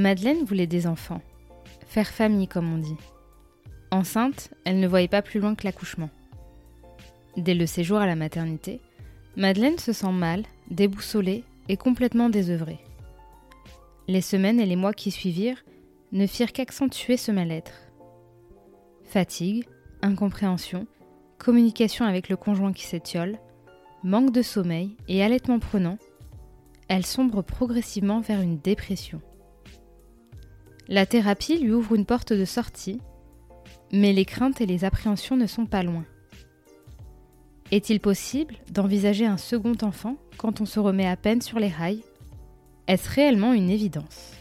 Madeleine voulait des enfants. Faire famille, comme on dit. Enceinte, elle ne voyait pas plus loin que l'accouchement. Dès le séjour à la maternité, Madeleine se sent mal, déboussolée et complètement désœuvrée. Les semaines et les mois qui suivirent ne firent qu'accentuer ce mal-être. Fatigue, incompréhension, communication avec le conjoint qui s'étiole, manque de sommeil et allaitement prenant, elle sombre progressivement vers une dépression. La thérapie lui ouvre une porte de sortie, mais les craintes et les appréhensions ne sont pas loin. Est-il possible d'envisager un second enfant quand on se remet à peine sur les rails? Est-ce réellement une évidence?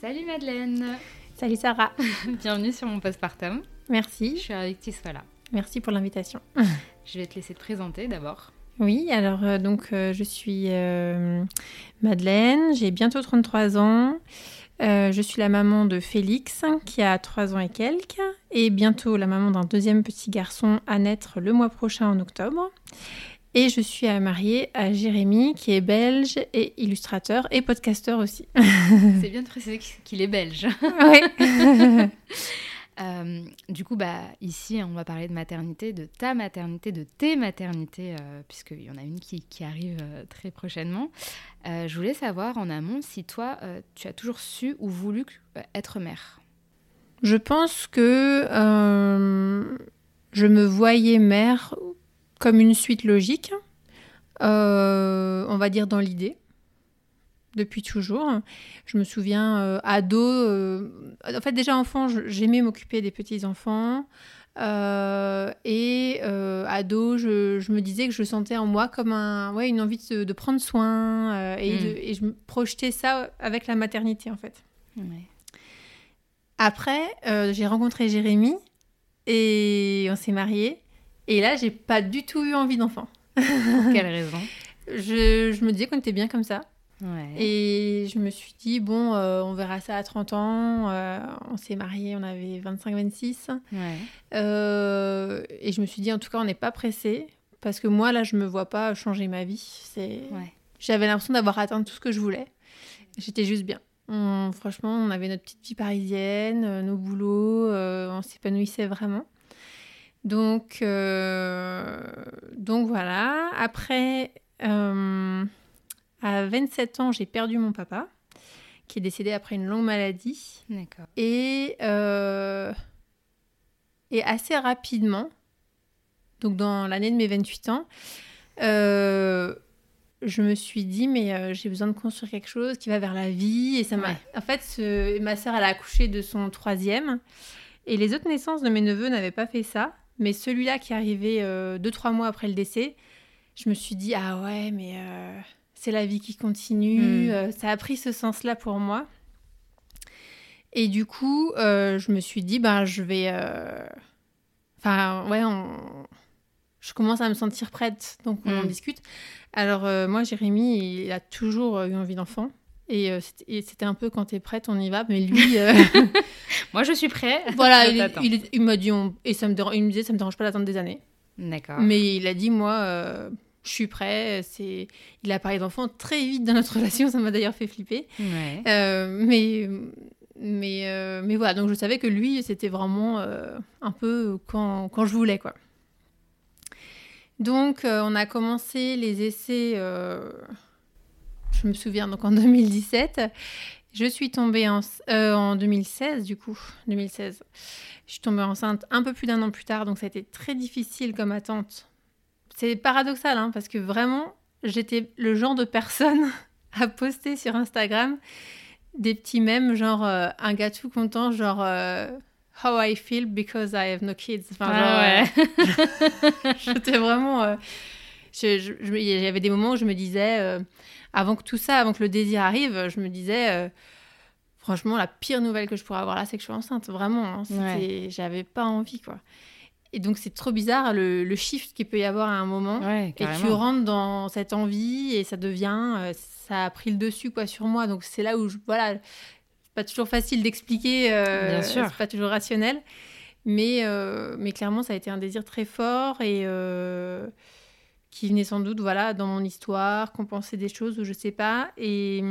Salut Madeleine Salut Sarah Bienvenue sur mon postpartum. Merci. Je suis ravie que tu sois là. Merci pour l'invitation. Je vais te laisser te présenter d'abord. Oui, alors euh, donc euh, je suis euh, Madeleine, j'ai bientôt 33 ans. je suis la maman de Félix qui a 3 ans et quelques et bientôt la maman d'un deuxième petit garçon à naître le mois prochain en octobre. Et je suis mariée à Jérémy qui est belge et illustrateur et podcasteur aussi. C'est bien de préciser qu'il est belge. Oui. Euh, du coup, bah, ici, on va parler de maternité, de ta maternité, de tes maternités, euh, puisqu'il y en a une qui, arrive euh, très prochainement. je voulais savoir en amont si toi, tu as toujours su ou voulu être mère? Je pense que je me voyais mère comme une suite logique, on va dire dans l'idée depuis toujours. Je me souviens, euh, ado, euh, en fait déjà enfant, j'aimais m'occuper des petits-enfants. Euh, et ado, je, me disais que je sentais en moi comme un, ouais, une envie de, prendre soin et, hmm. et, je me projetais ça avec la maternité en fait. Après, j'ai rencontré Jérémy et on s'est mariés. Et là, j'ai pas du tout eu envie d'enfant. Quelle raison? Je, je, me disais qu'on était bien comme ça. Et je me suis dit, bon, euh, on verra ça à 30 ans. Euh, on s'est mariés, on avait 25-26. Euh, et je me suis dit, en tout cas, on n'est pas pressé. Parce que moi, là, je me vois pas changer ma vie. C'est... J'avais l'impression d'avoir atteint tout ce que je voulais. J'étais juste bien. franchement, on avait notre petite vie parisienne, nos boulots, on s'épanouissait vraiment. Donc, donc voilà. Après, à 27 ans, j'ai perdu mon papa, qui est décédé après une longue maladie. D'accord. Et, euh, et assez rapidement, donc dans l'année de mes 28 ans, euh, je me suis dit, mais euh, j'ai besoin de construire quelque chose qui va vers la vie. Et ça m'a. En fait, ma sœur, elle a accouché de son troisième. Et les autres naissances de mes neveux n'avaient pas fait ça. Mais celui-là qui est arrivé deux, trois mois après le décès, je me suis dit, ah ouais, mais c'est la vie qui continue. Hmm. Euh, ça a pris ce sens-là pour moi. Et du coup, euh, je me suis dit, ben, je vais. Euh, enfin, ouais, je commence à me sentir prête, donc on en hmm. discute. Alors, moi, Jérémy, il a toujours eu envie d'enfant. Et c'était un peu quand t'es prête, on y va. Mais lui. moi, je suis prêt. Voilà, il, m'a dit. Et ça me, il me disait, ça me dérange pas d'attendre des années. D'accord. Mais il a dit, moi je suis prêt. C'est, il a parlé d'enfants très vite dans notre relation, ça m'a d'ailleurs fait flipper. Euh, mais mais euh, mais voilà, donc je savais que lui, c'était vraiment euh, un peu quand, quand, je voulais quoi. Donc, euh, on a commencé les essais, euh, je me souviens, donc en 2017. Je suis tombée en, euh, en 2016, du coup, 2016. Je suis tombée enceinte un peu plus d'un an plus tard, donc ça a été très difficile comme attente. C'est paradoxal, hein, parce que vraiment, j'étais le genre de personne à poster sur Instagram des petits mèmes, genre un gars tout content, genre How I feel because I have no kids. Enfin, Ah genre, euh, J'étais vraiment. euh, Il y avait des moments où je me disais, euh, avant que tout ça, avant que le désir arrive, je me disais, euh, franchement, la pire nouvelle que je pourrais avoir là, c'est que je suis enceinte. Vraiment, hein, j'avais pas envie, quoi. Et donc, c'est trop bizarre le, le shift qu'il peut y avoir à un moment. Ouais, Et tu rentres dans cette envie et ça devient, euh, ça a pris le dessus quoi sur moi. Donc c'est là où je, voilà, c'est pas toujours facile d'expliquer, euh, Bien sûr. c'est pas toujours rationnel, mais euh, mais clairement ça a été un désir très fort et euh, qui venait sans doute voilà dans mon histoire, compenser des choses ou je sais pas. Et,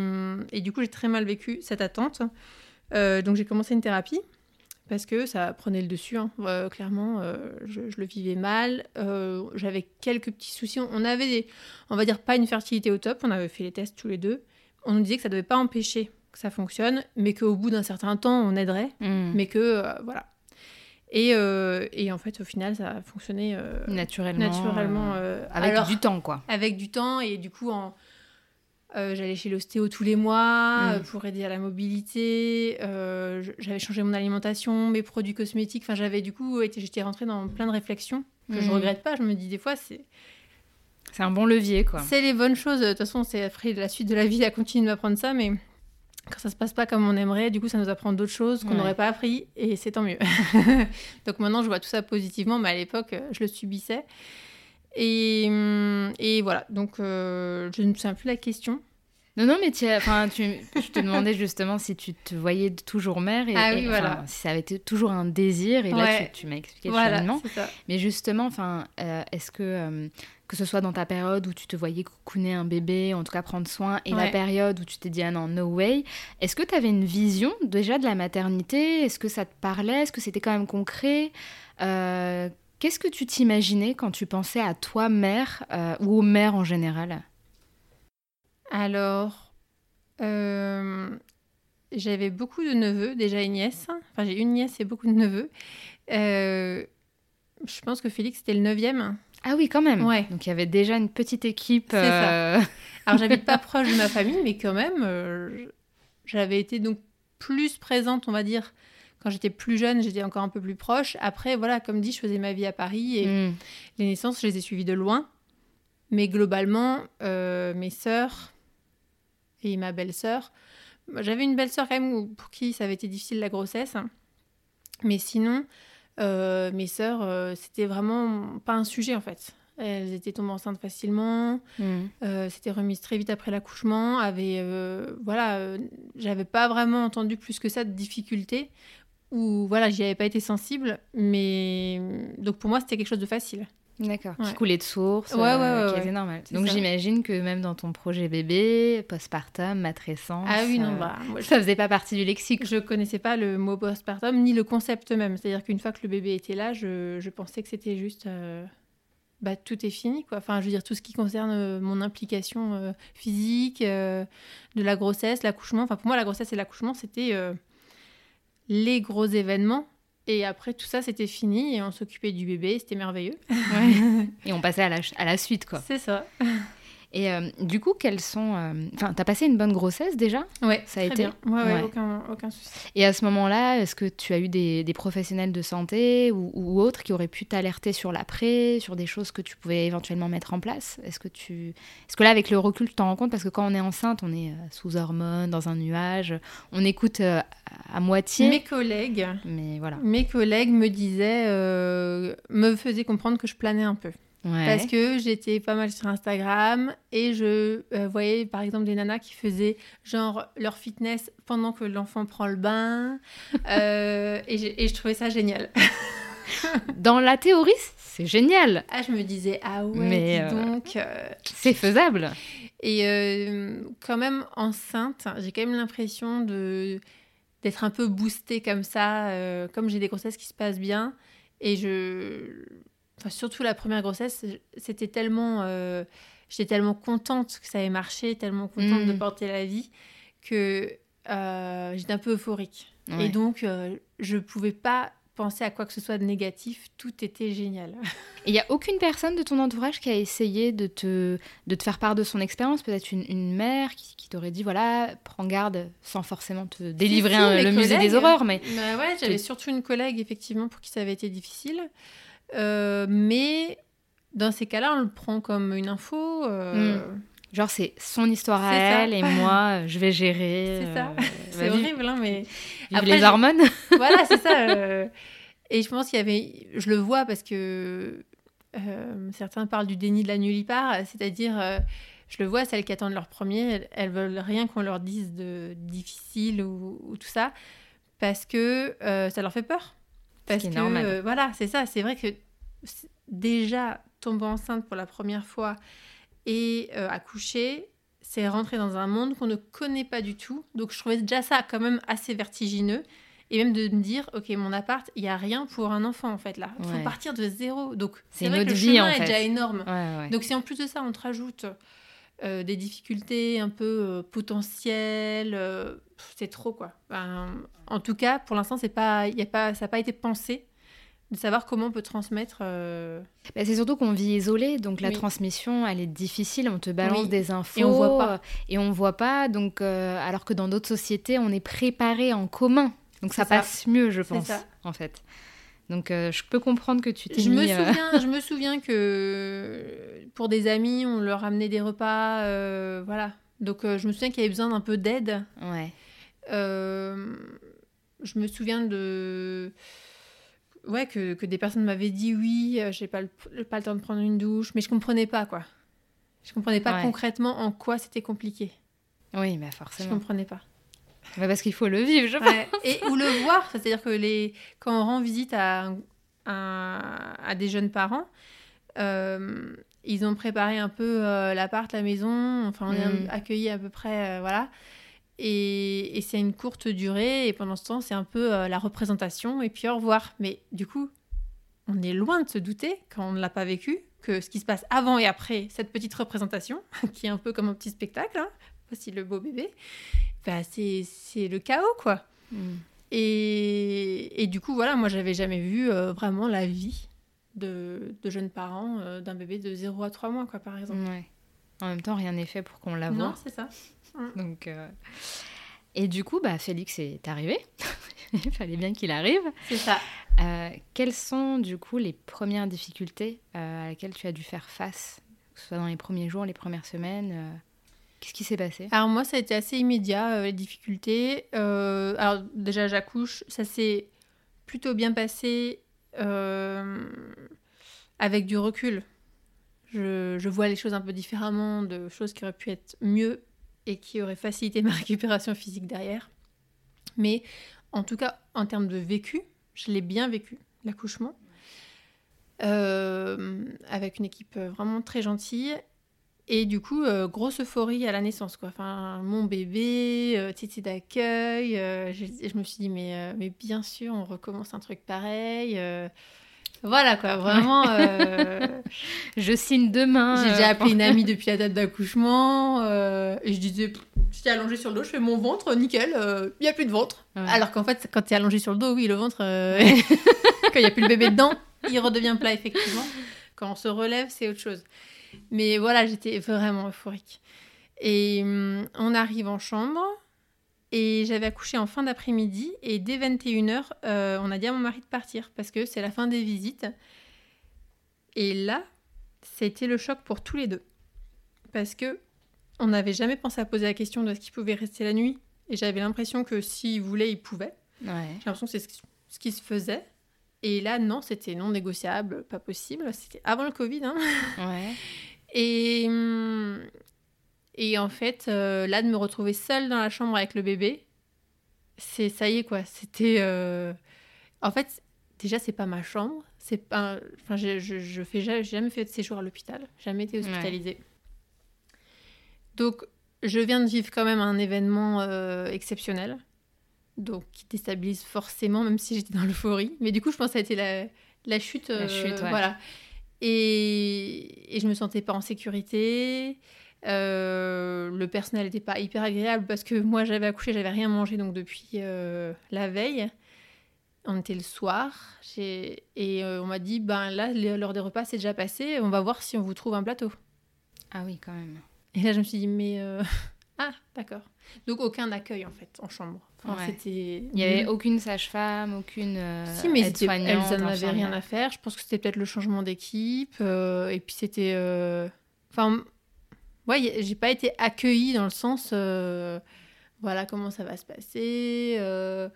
et du coup j'ai très mal vécu cette attente. Donc j'ai commencé une thérapie parce que ça prenait le dessus, hein. Euh, clairement, euh, je, je le vivais mal. Euh, J'avais quelques petits soucis. On avait, des, on va dire, pas une fertilité au top. On avait fait les tests tous les deux. On nous disait que ça devait pas empêcher que ça fonctionne, mais qu'au bout d'un certain temps, on aiderait, Mm. mais que euh, voilà. Et, et en fait, au final, ça a fonctionné naturellement. naturellement. avec alors- du temps, quoi. avec du temps et du coup en euh, j'allais chez l'ostéo tous les mois Mm. pour aider à la mobilité euh, j'avais changé mon alimentation mes produits cosmétiques enfin j'avais du coup été j'étais rentrée dans plein de réflexions que je Mm. regrette pas je me dis des fois c'est C'est un bon levier, quoi. c'est les bonnes choses de toute façon c'est après la suite de la vie à continuer de m'apprendre ça mais quand ça se passe pas comme on aimerait, du coup, ça nous apprend d'autres choses qu'on Ouais. n'aurait pas appris, et c'est tant mieux. Donc maintenant, je vois tout ça positivement, mais à l'époque, euh, je le subissais. Et, hum, et voilà, donc euh, je ne me souviens plus la question. Non, non, mais tu, enfin, tu, je te demandais justement si tu te voyais toujours mère et, Ah oui, et, voilà. enfin, si ça avait été toujours un désir. Et là, tu, tu m'as expliqué Voilà. Mais justement, enfin, euh, est-ce que euh, que ce soit dans ta période où tu te voyais coucouner un bébé, en tout cas prendre soin, et la période où tu t'es dit ah non, no way, est-ce que tu avais une vision déjà de la maternité? Est-ce que ça te parlait? Est-ce que c'était quand même concret? Euh, Qu'est-ce que tu t'imaginais quand tu pensais à toi mère euh, ou aux mères en général? Alors, euh, j'avais beaucoup de neveux, déjà une nièce. Enfin, j'ai une nièce et beaucoup de neveux. Euh, je pense que Félix, c'était le neuvième. Ah oui, quand même. Ouais. Donc il y avait déjà une petite équipe. C'est ça. Alors, j'habite pas proche de ma famille, mais quand même, j'avais été donc plus présente, on va dire. Quand j'étais plus jeune, j'étais encore un peu plus proche. Après, voilà, comme dit, je faisais ma vie à Paris et hmm. les naissances, je les ai suivies de loin. Mais globalement, euh, mes sœurs et ma belle-sœur, j'avais une belle-sœur quand même pour qui ça avait été difficile la grossesse. Mais sinon, euh, mes sœurs, euh, c'était vraiment pas un sujet en fait. Elles étaient tombées enceintes facilement, Hmm. euh, s'étaient remises très vite après l'accouchement, avaient, euh, voilà, j'avais pas vraiment entendu plus que ça de difficultés, ou voilà, j'y avais pas été sensible, mais donc pour moi c'était quelque chose de facile. D'accord. Qui Ouais. coulait de source, Ouais, ouais, euh, ouais, qui ouais. était normal. Donc j'imagine que même dans ton projet bébé, postpartum, matrescence. Ah oui, non, euh, bah, moi, je, Ça faisait pas partie du lexique. je connaissais pas le mot postpartum ni le concept même. C'est-à-dire qu'une fois que le bébé était là, je, je pensais que c'était juste. euh, bah, tout est fini, quoi. Enfin, je veux dire, tout ce qui concerne mon implication euh, physique, euh, de la grossesse, l'accouchement. Enfin, pour moi, la grossesse et l'accouchement, c'était euh, les gros événements. Et après, tout ça, c'était fini et on s'occupait du bébé. C'était merveilleux. Et on passait à la, à la suite, quoi. C'est ça. Et euh, du coup, quelles sont. euh, Enfin, t'as passé une bonne grossesse déjà? Ouais, Ça a très été bien. Ouais, ouais, Ouais. aucun, aucun souci. Et à ce moment-là, est-ce que tu as eu des, des professionnels de santé ou, ou autres qui auraient pu t'alerter sur l'après, sur des choses que tu pouvais éventuellement mettre en place? Est-ce que tu, est-ce que là, avec le recul, tu t'en rends compte? Parce que quand on est enceinte, on est euh, sous hormones, dans un nuage, on écoute euh, à, moitié. Mes collègues, Mais voilà. mes collègues me disaient, euh, me faisaient comprendre que je planais un peu. Ouais. Parce que j'étais pas mal sur Instagram et je euh, voyais par exemple des nanas qui faisaient genre leur fitness pendant que l'enfant prend le bain. Euh, et, je trouvais ça génial. Dans la théorie, c'est génial. Ah, je me disais, ah ouais, Mais, dis euh, donc. euh. C'est faisable. Et quand même enceinte, j'ai quand même l'impression de d'être un peu boostée comme ça, comme j'ai des grossesses qui se passent bien. Et je enfin, surtout la première grossesse, c'était tellement. euh, J'étais tellement contente que ça ait marché, tellement contente de Mm. porter la vie, que euh, j'étais un peu euphorique. Ouais. Et donc, euh, je pouvais pas penser à quoi que ce soit de négatif. Tout était génial. Et il n'y a aucune personne de ton entourage qui a essayé de te, de te faire part de son expérience? Peut-être une, une mère qui, qui t'aurait dit voilà, prends garde sans forcément te délivrer Si, un- le musée des horreurs. Mais Bah ouais, j'avais surtout une collègue, effectivement, pour qui ça avait été difficile. Euh, mais dans ces cas-là, on le prend comme une info. euh, genre, c'est son histoire à ça. elle et moi, je vais gérer. C'est ça. euh, C'est bah, horrible, hein, mais Après, les hormones. voilà, c'est ça. euh. Et je pense qu'il y avait. Je le vois parce que certains parlent du déni de la nullipare, c'est-à-dire. je le vois, celles qui attendent leur premier, elles, elles veulent rien qu'on leur dise de difficile ou, ou tout ça, parce que ça leur fait peur. Parce que, euh, voilà, c'est ça. C'est vrai que déjà, tomber enceinte pour la première fois et euh, accoucher, c'est rentrer dans un monde qu'on ne connaît pas du tout. Donc, je trouvais déjà ça quand même assez vertigineux. Et même de me dire, ok, mon appart, il n'y a rien pour un enfant en fait là. Il faut Ouais. partir de zéro. Donc, C'est une vrai que autre le vie, chemin en est déjà énorme. Ouais, ouais. Donc si en plus de ça, on te rajoute euh, des difficultés un peu euh, potentielles, euh, c'est trop quoi. Ben, en tout cas, pour l'instant, c'est pas, y a pas, ça n'a pas été pensé de savoir comment on peut transmettre. euh, Bah, c'est surtout qu'on vit isolé, donc la Oui. transmission, elle est difficile. On te balance Oui. des infos Et on voit pas. et on voit pas. Donc, euh, alors que dans d'autres sociétés, on est préparé en commun, donc ça, passe mieux, je pense, en fait. Donc, euh, je peux comprendre que tu t'es Je me, euh, souviens, je me souviens que pour des amis, on leur amenait des repas, euh, voilà. Donc je me souviens qu'il y avait besoin d'un peu d'aide. Ouais. Je me souviens de. Ouais, que, que des personnes m'avaient dit oui, j'ai pas le, pas le temps de prendre une douche, mais je comprenais pas quoi. Je comprenais pas Ouais. concrètement en quoi c'était compliqué. Oui, bah Je forcément. comprenais pas. Bah, parce qu'il faut le vivre, je pense. Ouais. Et ou le voir, c'est-à-dire que les... quand on rend visite à, à des jeunes parents, euh, ils ont préparé un peu euh, l'appart, la maison, enfin on est Mm. accueillis à peu près, euh, voilà. Et, et c'est une courte durée, et pendant ce temps, c'est un peu la représentation, et puis au revoir. Mais du coup, on est loin de se douter, quand on ne l'a pas vécu, que ce qui se passe avant et après cette petite représentation, qui est un peu comme un petit spectacle, hein, voici le beau bébé, bah, c'est c'est le chaos, quoi. Mm. Et, et du coup, voilà, moi, j'avais jamais vu euh, vraiment la vie de, de jeunes parents euh, d'un bébé de 0 à 3 mois, quoi, par exemple. Ouais. En même temps, rien n'est fait pour qu'on la voie. Non, c'est ça. Donc, euh, Et du coup, bah, Félix est arrivé. Il fallait bien qu'il arrive. C'est ça. Quelles sont du coup les premières difficultés à laquelle tu as dû faire face, que ce soit dans les premiers jours, les premières semaines Qu'est-ce qui s'est passé Alors moi, ça a été assez immédiat, euh, les difficultés. Euh, alors déjà, j'accouche, ça s'est plutôt bien passé euh, avec du recul. Je, vois les choses un peu différemment, de choses qui auraient pu être mieux et qui auraient facilité ma récupération physique derrière. Mais en tout cas, en termes de vécu, je l'ai bien vécu, l'accouchement. Euh, avec une équipe vraiment très gentille et du coup, euh, grosse euphorie à la naissance, quoi. Enfin, mon bébé, euh, tété d'accueil. euh, je, je me suis dit, mais, euh, mais bien sûr, on recommence un truc pareil. voilà, quoi. Vraiment. Je signe demain. J'ai déjà appelé une amie depuis la date d'accouchement. et je disais, j'étais allongée sur le dos, je fais mon ventre, nickel, il n'y a plus de ventre. Ouais. Alors qu'en fait, quand tu es allongée sur le dos, oui, le ventre, quand il n'y a plus le bébé dedans, il redevient plat, effectivement. Quand on se relève, c'est autre chose. Mais voilà, j'étais vraiment euphorique. Et hum, on arrive en chambre. Et j'avais accouché en fin d'après-midi. Et dès 21h, euh, on a dit à mon mari de partir parce que c'est la fin des visites. Et là, c'était le choc pour tous les deux. Parce que on n'avait jamais pensé à poser la question de ce qu'il pouvait rester la nuit. Et j'avais l'impression que s'il voulait, il pouvait. Ouais. J'ai l'impression que c'est ce qui- ce qui se faisait. Et là, non, c'était non négociable, pas possible. C'était avant le Covid. Hein. Ouais. Et, et en fait, euh, là, de me retrouver seule dans la chambre avec le bébé, c'est ça y est, quoi. C'était. euh, En fait, déjà, c'est pas ma chambre. C'est pas. Enfin, je, je, je fais ja- j'ai jamais fait de séjour à l'hôpital. Jamais été hospitalisée. Donc, je viens de vivre quand même un événement euh, exceptionnel. Donc, qui déstabilise forcément, même si j'étais dans l'euphorie. Mais du coup, je pense que ça a été la, la chute. La euh, chute, ouais. Voilà. Et, et je me sentais pas en sécurité. Euh, le personnel n'était pas hyper agréable parce que moi j'avais accouché, j'avais rien mangé donc depuis euh, la veille. On était le soir et euh, on m'a dit ben là l'heure des repas c'est déjà passé, on va voir si on vous trouve un plateau. Ah oui quand même. Et là je me suis dit mais ah d'accord. Donc aucun accueil en fait en chambre. c'était il n'y avait aucune sage-femme, aucune si mais elles n'avaient rien à faire. Je pense que c'était peut-être le changement d'équipe et puis c'était enfin ouais, j'ai pas été accueillie dans le sens, euh, voilà comment ça va se passer. Euh,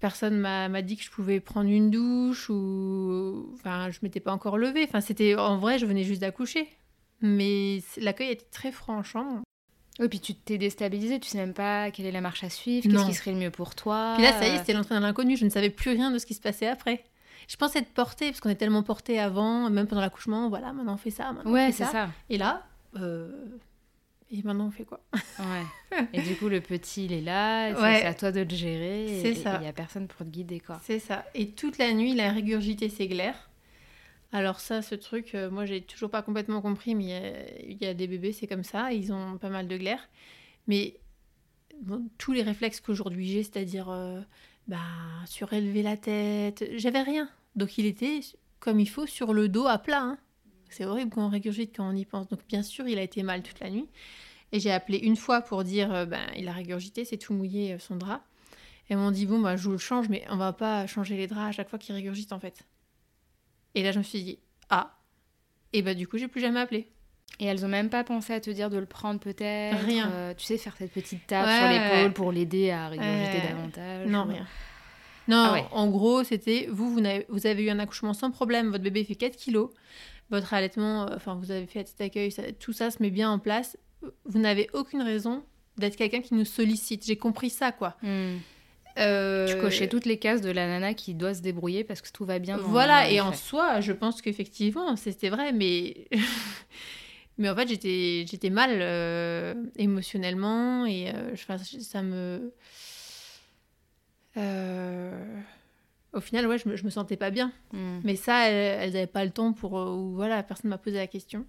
personne m'a dit que je pouvais prendre une douche ou, enfin, je m'étais pas encore levée. Enfin, c'était en vrai, je venais juste d'accoucher. Mais l'accueil était très franchement. Oui, puis tu t'es déstabilisée, tu sais même pas quelle est la marche à suivre, qu'est-ce qui serait le mieux pour toi. Puis là, ça y est, c'était l'entrée dans l'inconnu, je ne savais plus rien de ce qui se passait après. Je pensais être portée, parce qu'on est tellement porté avant, même pendant l'accouchement, voilà, maintenant on fait ça, maintenant ouais, on fait ça. ça. Et là, euh, et maintenant, on fait quoi? Ouais. Et du coup, le petit, il est là, c'est à toi de le gérer. C'est ça. Il n'y a personne pour te guider, quoi. C'est ça. Et toute la nuit, il a régurgité ses glaires. Alors ça, ce truc, euh, moi, j'ai toujours pas complètement compris, mais il y, a des bébés, c'est comme ça, ils ont pas mal de glaires. Mais tous les réflexes qu'aujourd'hui j'ai, c'est-à-dire euh, bah, surélever la tête, j'avais rien. Donc il était comme il faut sur le dos à plat. Hein. C'est horrible quand on régurgite, quand on y pense. Donc bien sûr, il a été mal toute la nuit. Et j'ai appelé une fois pour dire, ben, il a régurgité, c'est tout mouillé euh, son drap. Et m'ont dit, bon, bah, je vous le change, mais on va pas changer les draps à chaque fois qu'il régurgite, en fait. Et là, je me suis dit, ah. Et bah, du coup, j'ai plus jamais appelé. Et elles ont même pas pensé à te dire de le prendre peut-être Rien. Euh, tu sais, faire cette petite tape sur l'épaule pour l'aider à régurgiter davantage Non, rien. Non, ah en gros, c'était vous, vous avez, vous avez eu un accouchement sans problème, votre bébé fait 4 kilos, votre allaitement, euh, enfin, vous avez fait cet accueil, tout ça se met bien en place. Vous n'avez aucune raison d'être quelqu'un qui nous sollicite. J'ai compris ça, quoi. Hmm. Euh... Tu cochais toutes les cases de la nana qui doit se débrouiller parce que tout va bien. voilà, et en soi, je pense qu'effectivement, c'était vrai, mais. mais en fait, j'étais, j'étais mal euh, émotionnellement et euh, ça me. Euh au final, ouais, je me, me sentais pas bien. Hmm. Mais ça, elles n'avaient pas le temps pour. Euh, voilà, personne m'a posé la question.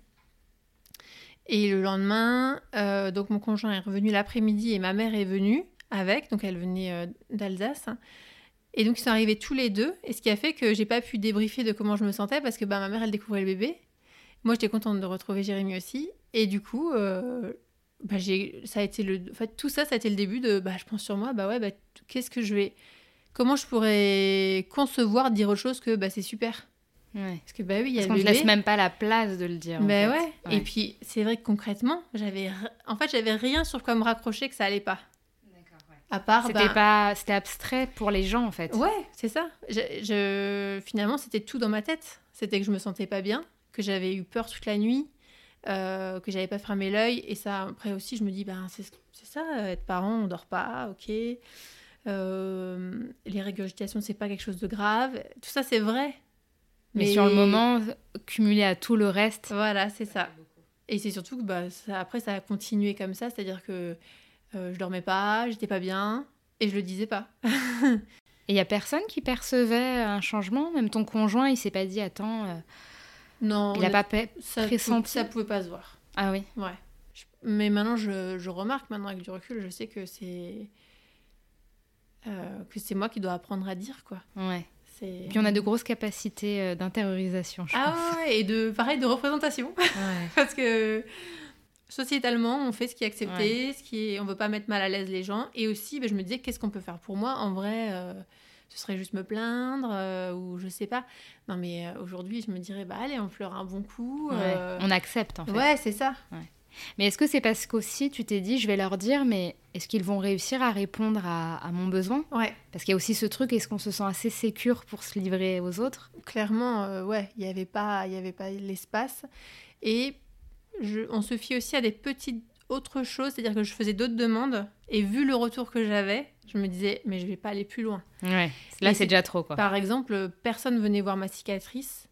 Et le lendemain, donc mon conjoint est revenu l'après-midi et ma mère est venue avec, donc elle venait euh, d'Alsace. Et donc ils sont arrivés tous les deux, et ce qui a fait que j'ai pas pu débriefer de comment je me sentais parce que bah, ma mère elle découvrait le bébé. Moi j'étais contente de retrouver Jérémy aussi, et du coup, bah, ça a été le, en fait tout ça, ça a été le début de, bah je pense sur moi, bah ouais, bah, qu'est-ce que je vais, comment je pourrais concevoir dire autre chose que bah, c'est super Parce que bah oui, il y a Parce qu'on ne laisse même pas la place de le dire. Bah ouais. Et puis c'est vrai que concrètement, j'avais en fait j'avais rien sur quoi me raccrocher que ça allait pas. À part, c'était bah pas, c'était abstrait pour les gens en fait. Ouais, c'est ça. Je, finalement, c'était tout dans ma tête. C'était que je me sentais pas bien, que j'avais eu peur toute la nuit, euh, que j'avais pas fermé l'œil. Et ça, après aussi, je me dis, ben c'est ça, être parent, on dort pas, ok. Euh, les régurgitations, c'est pas quelque chose de grave. Tout ça, c'est vrai. Mais, sur le moment, cumulé à tout le reste. Voilà, c'est ça. Et c'est surtout que bah, ça, après, ça a continué comme ça, c'est-à-dire que je dormais pas, j'étais pas bien, et je le disais pas. et il y a personne qui percevait un changement? Même ton conjoint, il s'est pas dit, attends. Euh, non. Il a pas ça pressenti? Ça pouvait pas se voir. Ah oui Ouais. Mais maintenant, je, je remarque, maintenant avec du recul, je sais que c'est euh, que c'est moi qui dois apprendre à dire, quoi. Ouais. Puis on a de grosses capacités euh, d'intériorisation, je ah pense. Ouais, et de, pareil, de représentation. Parce que sociétalement, on fait ce qui est accepté, ce qui est... on veut pas mettre mal à l'aise les gens. Et aussi, ben, je me disais, qu'est-ce qu'on peut faire pour moi? En vrai, euh, ce serait juste me plaindre, ou je sais pas. Non, mais aujourd'hui, je me dirais, bah allez, on pleure un bon coup. On accepte, en fait. Ouais, c'est ça. Mais est-ce que c'est parce qu'aussi tu t'es dit, je vais leur dire, mais est-ce qu'ils vont réussir à répondre à, mon besoin? Ouais. Parce qu'il y a aussi ce truc, est-ce qu'on se sent assez sécure pour se livrer aux autres? Clairement, euh, ouais, il n'y avait pas, il y avait pas l'espace. Et je, on se fie aussi à des petites autres choses, c'est-à-dire que je faisais d'autres demandes et vu le retour que j'avais, je me disais, mais je vais pas aller plus loin. Ouais. Là, c'est déjà trop, quoi. Par exemple, personne venait voir ma cicatrice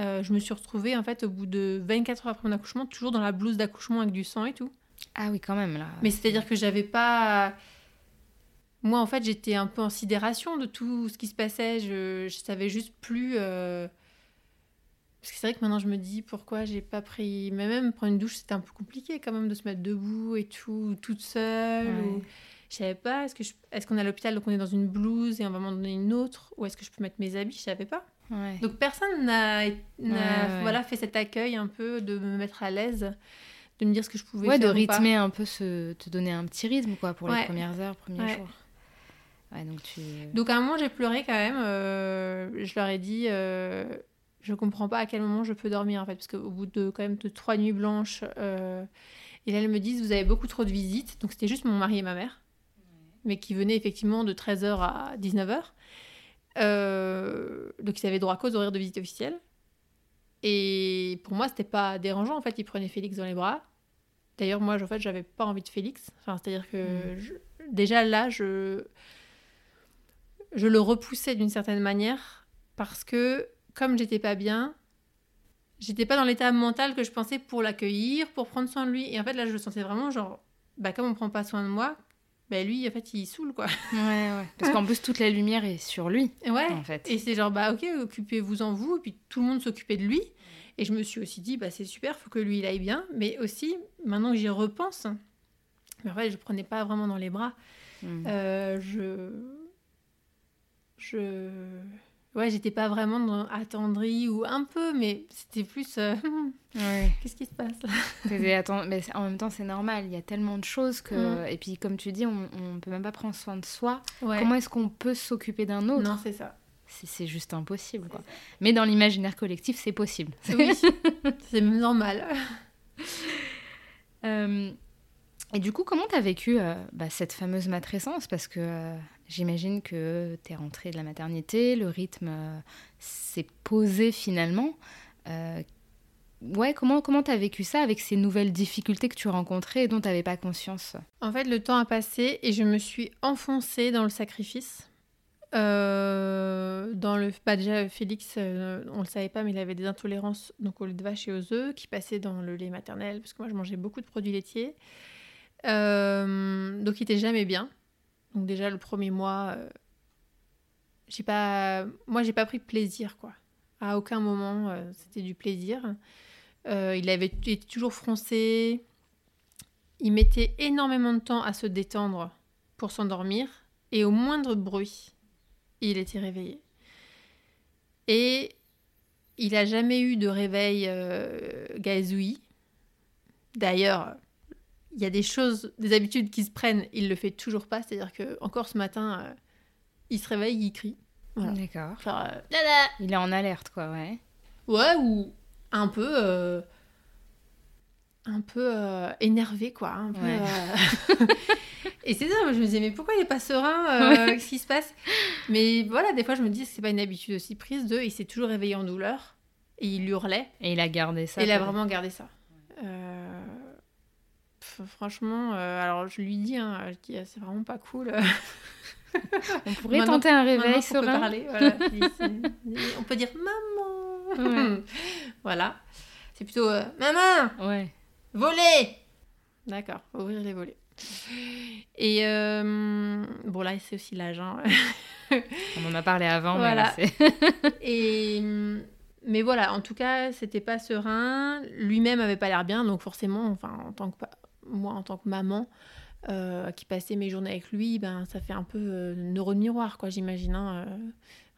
euh, je me suis retrouvée, en fait, au bout de 24 heures après mon accouchement, toujours dans la blouse d'accouchement avec du sang et tout. Ah oui, quand même, là. Mais c'est-à-dire que j'avais pas. Moi, en fait, j'étais un peu en sidération de tout ce qui se passait. Je, je savais juste plus. Euh, Parce que c'est vrai que maintenant je me dis pourquoi j'ai pas pris. Mais même prendre une douche, c'était un peu compliqué quand même de se mettre debout et tout, toute seule. Ouais. Ou... Je savais pas, est-ce que je... est-ce qu'on est à l'hôpital donc on est dans une blouse et on va m'en donner une autre Ou est-ce que je peux mettre mes habits Je savais pas. Ouais. Donc personne n'a, voilà, fait cet accueil un peu de me mettre à l'aise, de me dire ce que je pouvais Ouais, de faire rythmer un peu, ce... te donner un petit rythme, quoi, pour les premières heures, premiers Ouais. jours. Ouais, donc tu... Donc à un moment j'ai pleuré quand même. euh, je leur ai dit, euh, je comprends pas à quel moment je peux dormir en fait, parce qu'au bout de quand même de trois nuits blanches, euh, et là elles me disent vous avez beaucoup trop de visites. Donc c'était juste mon mari et ma mère, mais qui venaient effectivement de 13h à 19h. Euh, donc ils avaient droit qu'aux horaires de visite officielle. Et pour moi c'était pas dérangeant en fait, ils prenaient Félix dans les bras. D'ailleurs moi en fait j'avais pas envie de Félix. Enfin c'est-à-dire que Mm. je- déjà là je je le repoussais d'une certaine manière parce que comme j'étais pas bien, j'étais pas dans l'état mental que je pensais pour l'accueillir, pour prendre soin de lui. Et en fait là je le sentais vraiment genre, bah comme on prend pas soin de moi, bah lui en fait il saoule quoi. Ouais, ouais. Parce qu'en plus, toute la lumière est sur lui, ouais. en fait. Et c'est genre bah ok occupez-vous en vous et puis tout le monde s'occupait de lui. Et je me suis aussi dit bah c'est super, faut que lui il aille bien. Mais aussi maintenant que j'y repense, mais en fait je prenais pas vraiment dans les bras. Mm. Euh, je. Je. Ouais, j'étais pas vraiment dans- attendrie ou un peu, mais c'était plus. euh, Ouais. Qu'est-ce qui se passe là? Mais en même temps, c'est normal. Il y a tellement de choses que. Mm. Et puis, comme tu dis, on, on peut même pas prendre soin de soi. Ouais. Comment est-ce qu'on peut s'occuper d'un autre? Non, c'est ça. C'est juste impossible, quoi. Mais dans l'imaginaire collectif, c'est possible. Oui, c'est normal. Euh, et du coup, comment t'as vécu euh, bah, cette fameuse matrescence? Parce que j'imagine que t'es rentrée de la maternité, le rythme euh, s'est posé finalement. Euh, ouais, comment comment t'as vécu ça avec ces nouvelles difficultés que tu rencontrais et dont t'avais pas conscience? En fait, le temps a passé et je me suis enfoncée dans le sacrifice. Euh, dans le bah déjà Félix euh, on le savait pas mais il avait des intolérances donc au lait de vache et aux œufs qui passaient dans le lait maternel parce que moi je mangeais beaucoup de produits laitiers donc il était jamais bien donc déjà le premier mois euh, j'ai pas moi j'ai pas pris plaisir quoi à aucun moment euh, c'était du plaisir Euh, il avait été toujours froncé il mettait énormément de temps à se détendre pour s'endormir et au moindre bruit, il était réveillé. Et il n'a jamais eu de réveil gazouillis. D'ailleurs, il y a des choses, des habitudes qui se prennent, il le fait toujours pas. C'est-à-dire que encore ce matin, euh, il se réveille, il crie. Voilà. D'accord. Genre, euh, Il est en alerte, quoi, ouais. Ouais, ou un peu. euh, un peu énervé, quoi. Un peu, Ouais. Et c'est ça, moi je me disais, mais pourquoi il est pas serein Qu'est-ce qui se passe? Mais voilà, des fois je me dis, c'est pas une habitude aussi prise de. Il s'est toujours réveillé en douleur et il hurlait. Et il a gardé ça. et il a vraiment gardé ça. Euh, Franchement, euh, alors je lui dis, hein, je dis, c'est vraiment pas cool. On pourrait Maintenant- tenter un réveil serein. parler, voilà. On peut dire maman. Ouais. voilà. C'est plutôt euh, maman, Ouais. voler. D'accord, ouvrir les volets. Et euh, bon là c'est aussi l'âge. hein. On en a parlé avant, Voilà. mais là. Et mais voilà, en tout cas c'était pas serein. Lui-même avait pas l'air bien, donc forcément, enfin en tant que moi en tant que maman euh, qui passait mes journées avec lui, ben ça fait un peu euh, neurone miroir quoi, j'imagine. hein. Euh,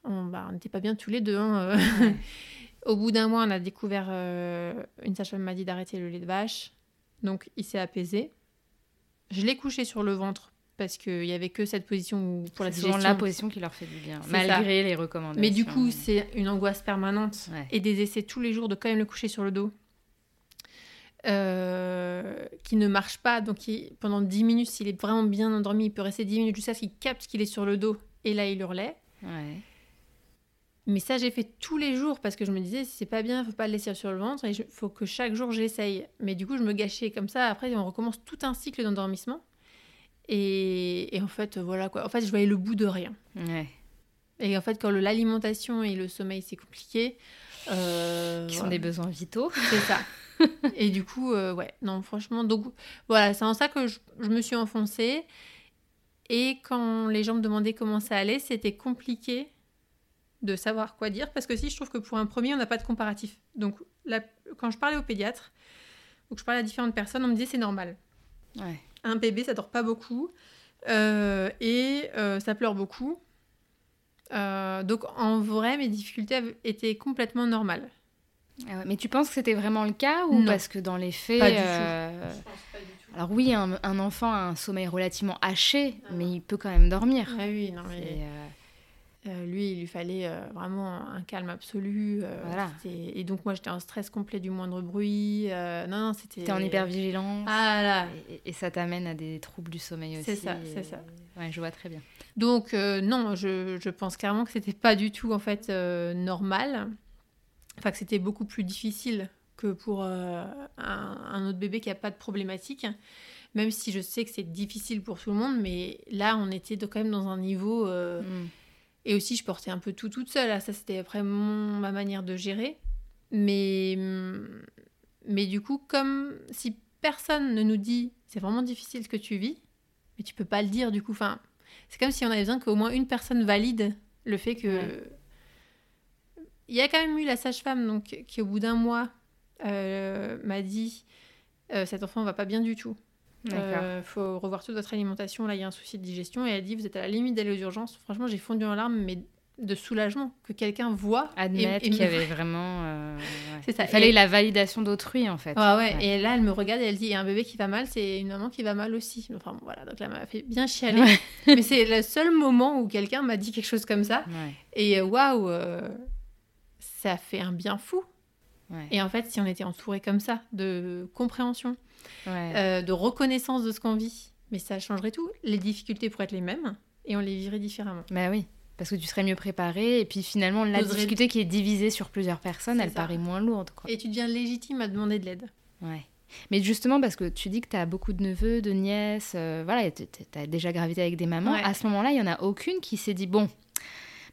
on bah, n'était pas bien tous les deux. hein, euh. Ouais. Au bout d'un mois, on a découvert, une sage-femme m'a dit d'arrêter le lait de vache. Donc, il s'est apaisé. Je l'ai couché sur le ventre parce qu'il n'y avait que cette position où- pour la digestion. la position qui leur fait du bien, malgré les recommandations. Mais du coup, c'est une angoisse permanente Ouais. et des essais tous les jours de quand même le coucher sur le dos. Euh, qui ne marche pas. Donc, il- pendant 10 minutes, s'il est vraiment bien endormi, il peut rester 10 minutes jusqu'à ce qu'il capte qu'il est sur le dos. Et là, il hurlait. Ouais. Mais ça, j'ai fait tous les jours parce que je me disais, si c'est pas bien, faut pas le laisser sur le ventre il faut que chaque jour j'essaye. Mais du coup, je me gâchais comme ça. Après, on recommence tout un cycle d'endormissement. Et, et en fait, voilà quoi. En fait, je voyais le bout de rien. Ouais. Et en fait, quand l'alimentation et le sommeil, c'est compliqué. euh, Qui sont voilà. des besoins vitaux. C'est ça. et du coup, euh, ouais, non, franchement, donc voilà, c'est en ça que je, je me suis enfoncée. Et quand les gens me demandaient comment ça allait, c'était compliqué de savoir quoi dire parce que si je trouve que pour un premier, on n'a pas de comparatif. Donc quand je parlais au pédiatre, ou que je parlais à différentes personnes, on me disait c'est normal. Ouais. Un bébé, ça dort pas beaucoup euh, et euh, ça pleure beaucoup. Donc en vrai, mes difficultés étaient complètement normales. Ah ouais, Mais tu penses que c'était vraiment le cas ou Non. parce que dans les faits. Pas du tout. euh, Alors oui, un, un enfant a un sommeil relativement haché, mais il peut quand même dormir. Ah oui, non mais Et, euh, euh, lui, il lui fallait euh, vraiment un calme absolu. euh, Voilà. Et donc moi, j'étais en stress complet du moindre bruit. non, non, c'était. T'es en hypervigilance. Ah là. Et, et ça t'amène à des troubles du sommeil aussi. C'est ça, et- c'est ça. Ouais, je vois très bien. Donc euh, non, je, je pense clairement que c'était pas du tout en fait euh, normal. Enfin que c'était beaucoup plus difficile que pour euh, un, un autre bébé qui a pas de problématique. Même si je sais que c'est difficile pour tout le monde, mais là on était quand même dans un niveau. euh, Mm. Et aussi je portais un peu tout toute seule. Ah, Ça c'était après mon- ma manière de gérer. Mais hum, mais du coup comme si personne ne nous dit c'est vraiment difficile ce que tu vis, mais tu peux pas le dire du coup. Enfin c'est comme si on avait besoin qu'au moins une personne valide le fait que. Ouais. Il y a quand même eu la sage-femme donc qui, au bout d'un mois, euh, m'a dit euh, cet enfant va pas bien du tout. D'accord. Euh, faut revoir toute votre alimentation. Là, il y a un souci de digestion. Et elle a dit vous êtes à la limite d'aller aux urgences. Franchement, j'ai fondu en larmes, mais de soulagement que quelqu'un voit. et- Admettre et qu'il y avait vraiment. euh, ouais. C'est ça. Il fallait Et- la validation d'autrui en fait. Ouais, ouais. Ouais. Et là, elle me regarde et elle dit il y a un bébé qui va mal, c'est une maman qui va mal aussi. Enfin, bon, voilà. Donc là, elle m'a fait bien chialer. Ouais. mais c'est le seul moment où quelqu'un m'a dit quelque chose comme ça. Et waouh, ça fait un bien fou. ouais, Et en fait, si on était entouré comme ça, de compréhension, ouais. euh, de reconnaissance de ce qu'on vit, mais ça changerait tout. Les difficultés pourraient être les mêmes et on les vivrait différemment. Bah oui, parce que tu serais mieux préparé et puis finalement la difficulté qui est divisée sur plusieurs personnes, elle ça. paraît moins lourde. Quoi. Et tu deviens légitime à demander de l'aide. Ouais. Mais justement, parce que tu dis que tu as beaucoup de neveux, de nièces, euh, voilà, tu as déjà gravité avec des mamans. Ouais. À ce moment-là, il n'y en a aucune qui s'est dit bon,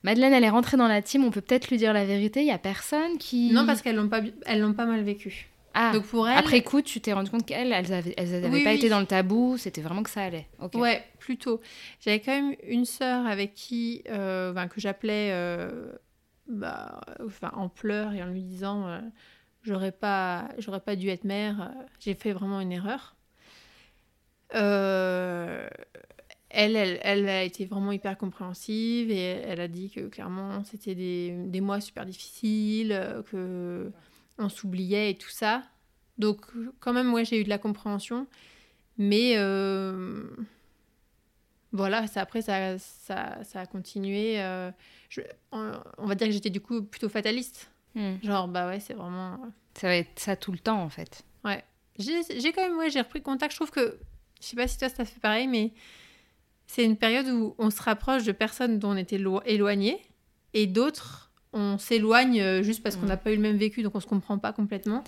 Madeleine, elle est rentrée dans la team, on peut peut-être lui dire la vérité. Il y a personne qui. Non, parce qu'elles l'ont pas, bi- elles l'ont pas mal vécu. Ah, Donc pour elles, après coup, tu t'es rendu compte qu'elles, elles avaient, elles Oui, pas oui. été dans le tabou, c'était vraiment que ça allait. Ouais, plutôt. J'avais quand même une sœur avec qui, euh, que j'appelais, euh, bah, enfin, en pleurs et en lui disant, euh, j'aurais pas, j'aurais pas dû être mère. J'ai fait vraiment une erreur. Euh, elle, elle, elle a été vraiment hyper compréhensive et elle a dit que clairement c'était des, des mois super difficiles, euh, que on s'oubliait et tout ça. Donc quand même, moi j'ai eu de la compréhension, mais euh, voilà, ça, après ça, ça, ça a continué. euh, je- on, on va dire que j'étais du coup plutôt fataliste. Hmm. Genre bah ouais, c'est vraiment. Ça va être ça tout le temps en fait. J'ai j'ai quand même, ouais, j'ai repris contact. Je trouve que, je sais pas si toi ça fait pareil, mais c'est une période où on se rapproche de personnes dont on était lo- éloigné et d'autres, on s'éloigne euh, juste parce qu'on Mm. n'a pas eu le même vécu, donc on se comprend pas complètement.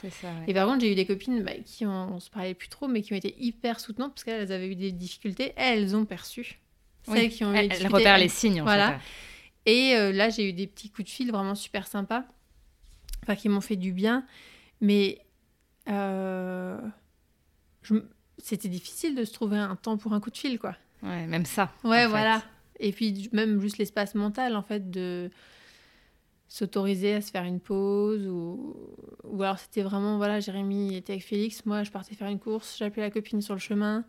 Et par contre, j'ai eu des copines bah, qui ont, on se parlait plus trop, mais qui ont été hyper soutenantes parce qu'elles avaient eu des difficultés. Elles ont perçu. Celles qui ont eu elles- les signes en Voilà. fait. et euh, là, j'ai eu des petits coups de fil vraiment super sympas, enfin qui m'ont fait du bien. Mais euh, je c'était difficile de se trouver un temps pour un coup de fil, quoi. Ouais, même ça. Ouais, fait. voilà. Et puis même juste l'espace mental, en fait, de s'autoriser à se faire une pause ou, ou alors c'était vraiment voilà Jérémy était avec Félix moi je partais faire une course j'appelais la copine sur le chemin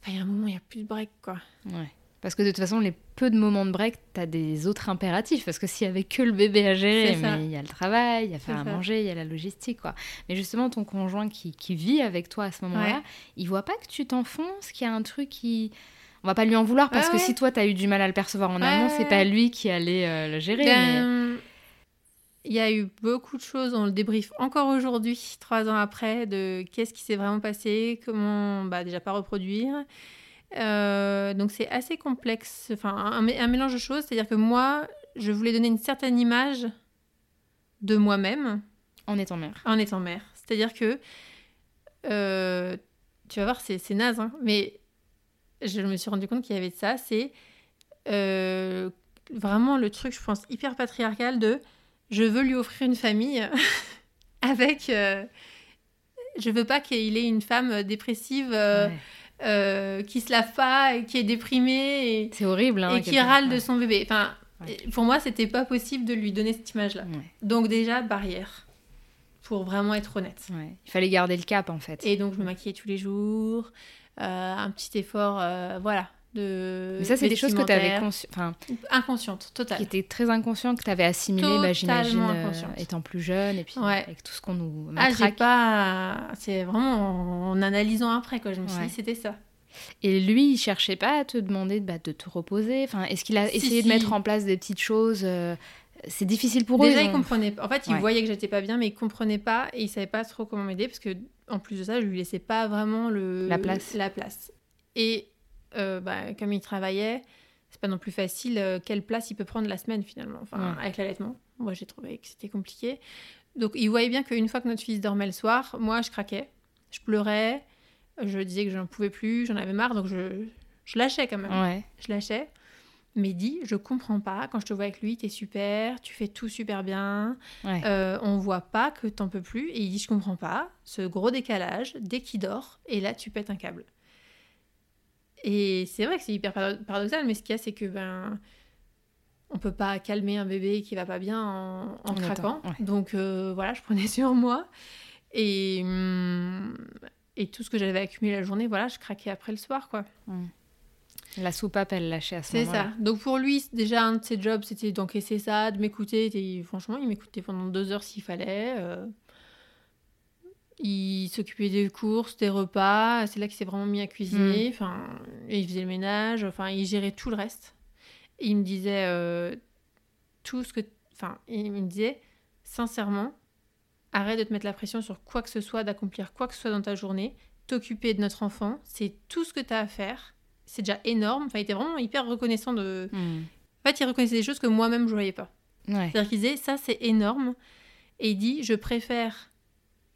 enfin il y a un moment il n'y a plus de break quoi Ouais. Parce que de toute façon, les peu de moments de break, t'as des autres impératifs. Parce que s'il y avait que le bébé à gérer, mais il y a le travail, il y a faire à ça. manger, il y a la logistique, quoi. Mais justement, ton conjoint qui, qui vit avec toi à ce moment-là, Ouais. il voit pas que tu t'enfonces, qu'il y a un truc qui... On va pas lui en vouloir parce Ouais, que ouais. si toi t'as eu du mal à le percevoir en Ouais, amont, c'est pas lui qui allait euh, le gérer. mais- Ben, il y a eu beaucoup de choses on le débriefe encore aujourd'hui trois ans après de qu'est-ce qui s'est vraiment passé comment bah déjà pas reproduire Euh, donc c'est assez complexe enfin un, un mélange de choses c'est à dire que moi je voulais donner une certaine image de moi-même En étant mère. en étant mère. C'est-à-dire que, euh, tu vas voir, c'est c'est naze, hein, mais je me suis rendu compte qu'il y avait de ça. C'est euh, vraiment le truc, je pense, hyper patriarcal de je veux lui offrir une famille avec. euh, je veux pas qu'il ait une femme dépressive euh, Ouais. euh, qui se lave pas, et qui est déprimée et, C'est horrible. Hein, et qui râle de son bébé. Enfin, Ouais. Pour moi, c'était pas possible de lui donner cette image-là. Ouais, Donc déjà, barrière. Pour vraiment être honnête. Il fallait garder le cap en fait. Et donc, je me maquillais tous les jours. Euh, un petit effort, euh, voilà. De Mais ça, c'est des choses que tu avais vestimentaire. enfin, Inconsciente, qui étaient très inconscientes, que tu avais assimilées, bah, j'imagine, euh, étant plus jeune, et puis Ouais. avec tout ce qu'on nous Ah, j'ai matraque. pas. C'est vraiment en, en analysant après, quoi. Je me suis Ouais. dit, c'était ça. Et lui, il cherchait pas à te demander bah, de te reposer? Enfin, est-ce qu'il a Si, essayé si. de mettre en place des petites choses euh, C'est difficile pour eux. Déjà, ils il ont- comprenait pas. En fait, il Ouais. voyait que j'étais pas bien, mais il comprenait pas et il savait pas trop comment m'aider parce que, en plus de ça, je lui laissais pas vraiment le La place. La place. Et euh, bah, comme il travaillait, c'est pas non plus facile. euh, quelle place il peut prendre la semaine finalement, enfin Ouais. avec l'allaitement. Moi, j'ai trouvé que c'était compliqué. Donc, il voyait bien qu'une fois que notre fils dormait le soir, moi, je craquais, je pleurais, je disais que je n'en pouvais plus, j'en avais marre, donc je, je lâchais quand même Ouais. je lâchais. Mais dit, je comprends pas, quand je te vois avec lui, t'es super, tu fais tout super bien, Ouais. euh, on voit pas que t'en peux plus. Et il dit, je comprends pas, ce gros décalage, dès qu'il dort, et là, tu pètes un câble. Et c'est vrai que c'est hyper parado- paradoxal, mais ce qu'il y a, c'est que ben, on peut pas calmer un bébé qui va pas bien en, en craquant. ouais. Donc euh, voilà, je prenais sur moi. Et, hum, et tout ce que j'avais accumulé la journée, voilà, je craquais après le soir, quoi. La soupape, elle lâchait à ce C'est moment-là. ça. Donc pour lui, déjà, un de ses jobs, c'était d'encaisser ça, de m'écouter. Et Franchement, il m'écoutait pendant deux heures s'il fallait. euh. Il s'occupait des courses, des repas. C'est là qu'il s'est vraiment mis à cuisiner. Enfin, et il faisait le ménage. Enfin, il gérait tout le reste. Et il me disait euh, tout ce que... Enfin, il me disait, sincèrement, arrête de te mettre la pression sur quoi que ce soit, d'accomplir quoi que ce soit dans ta journée. T'occuper de notre enfant, c'est tout ce que tu as à faire c'est déjà énorme. Enfin, il était vraiment hyper reconnaissant de. Hmm. En fait, il reconnaissait des choses que moi-même je voyais pas. Ouais. C'est-à-dire qu'il disait ça c'est énorme et il dit je préfère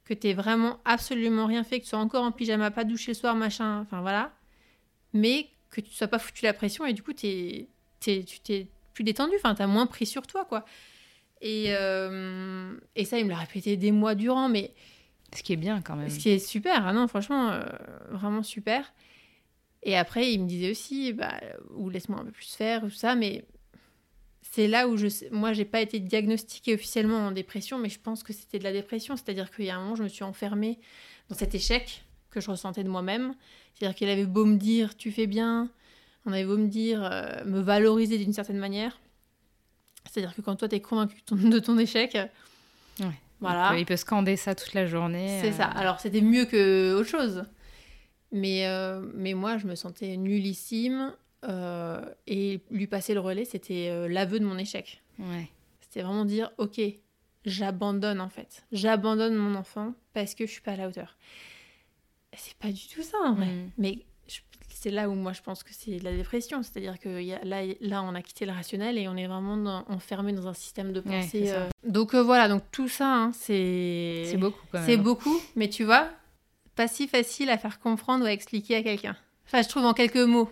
que tu vraiment absolument rien fait, que tu sois encore en pyjama, pas douché le soir, machin, enfin voilà, mais que tu sois pas foutu la pression et du coup t'es, t'es- tu t'es plus détendu, enfin t'as moins pris sur toi quoi. Et, euh, et ça il me l'a répété des mois durant, mais Ce qui est bien quand même. ce qui est super, ah non, franchement, euh, vraiment super. Et après, il me disait aussi, bah, ou laisse-moi un peu plus faire, ou ça, mais c'est là où je sais, moi, j'ai pas été diagnostiquée officiellement en dépression, mais je pense que c'était de la dépression. C'est-à-dire qu'il y a un moment, je me suis enfermée dans cet échec que je ressentais de moi-même. C'est-à-dire qu'il avait beau me dire, tu fais bien, on avait beau me dire, euh, me valoriser d'une certaine manière. C'est-à-dire que quand toi, t'es convaincu de ton, échec, voilà. Il peut, il peut scander ça toute la journée. C'est euh, ça. Alors, c'était mieux que autre chose. Mais, euh, mais moi, je me sentais nullissime. euh, et lui passer le relais, c'était euh, l'aveu de mon échec. Ouais. C'était vraiment dire, ok, j'abandonne en fait. J'abandonne mon enfant parce que je suis pas à la hauteur. C'est pas du tout ça en vrai. Mm. Mais c'est là où moi je pense que c'est de la dépression. C'est-à-dire que y a- là, là, on a quitté le rationnel et on est vraiment dans- enfermé dans un système de pensée. euh. Donc euh, voilà, donc tout ça, hein, c'est. C'est beaucoup quand même. C'est beaucoup, mais tu vois, pas si facile à faire comprendre ou à expliquer à quelqu'un. Enfin, je trouve en quelques mots.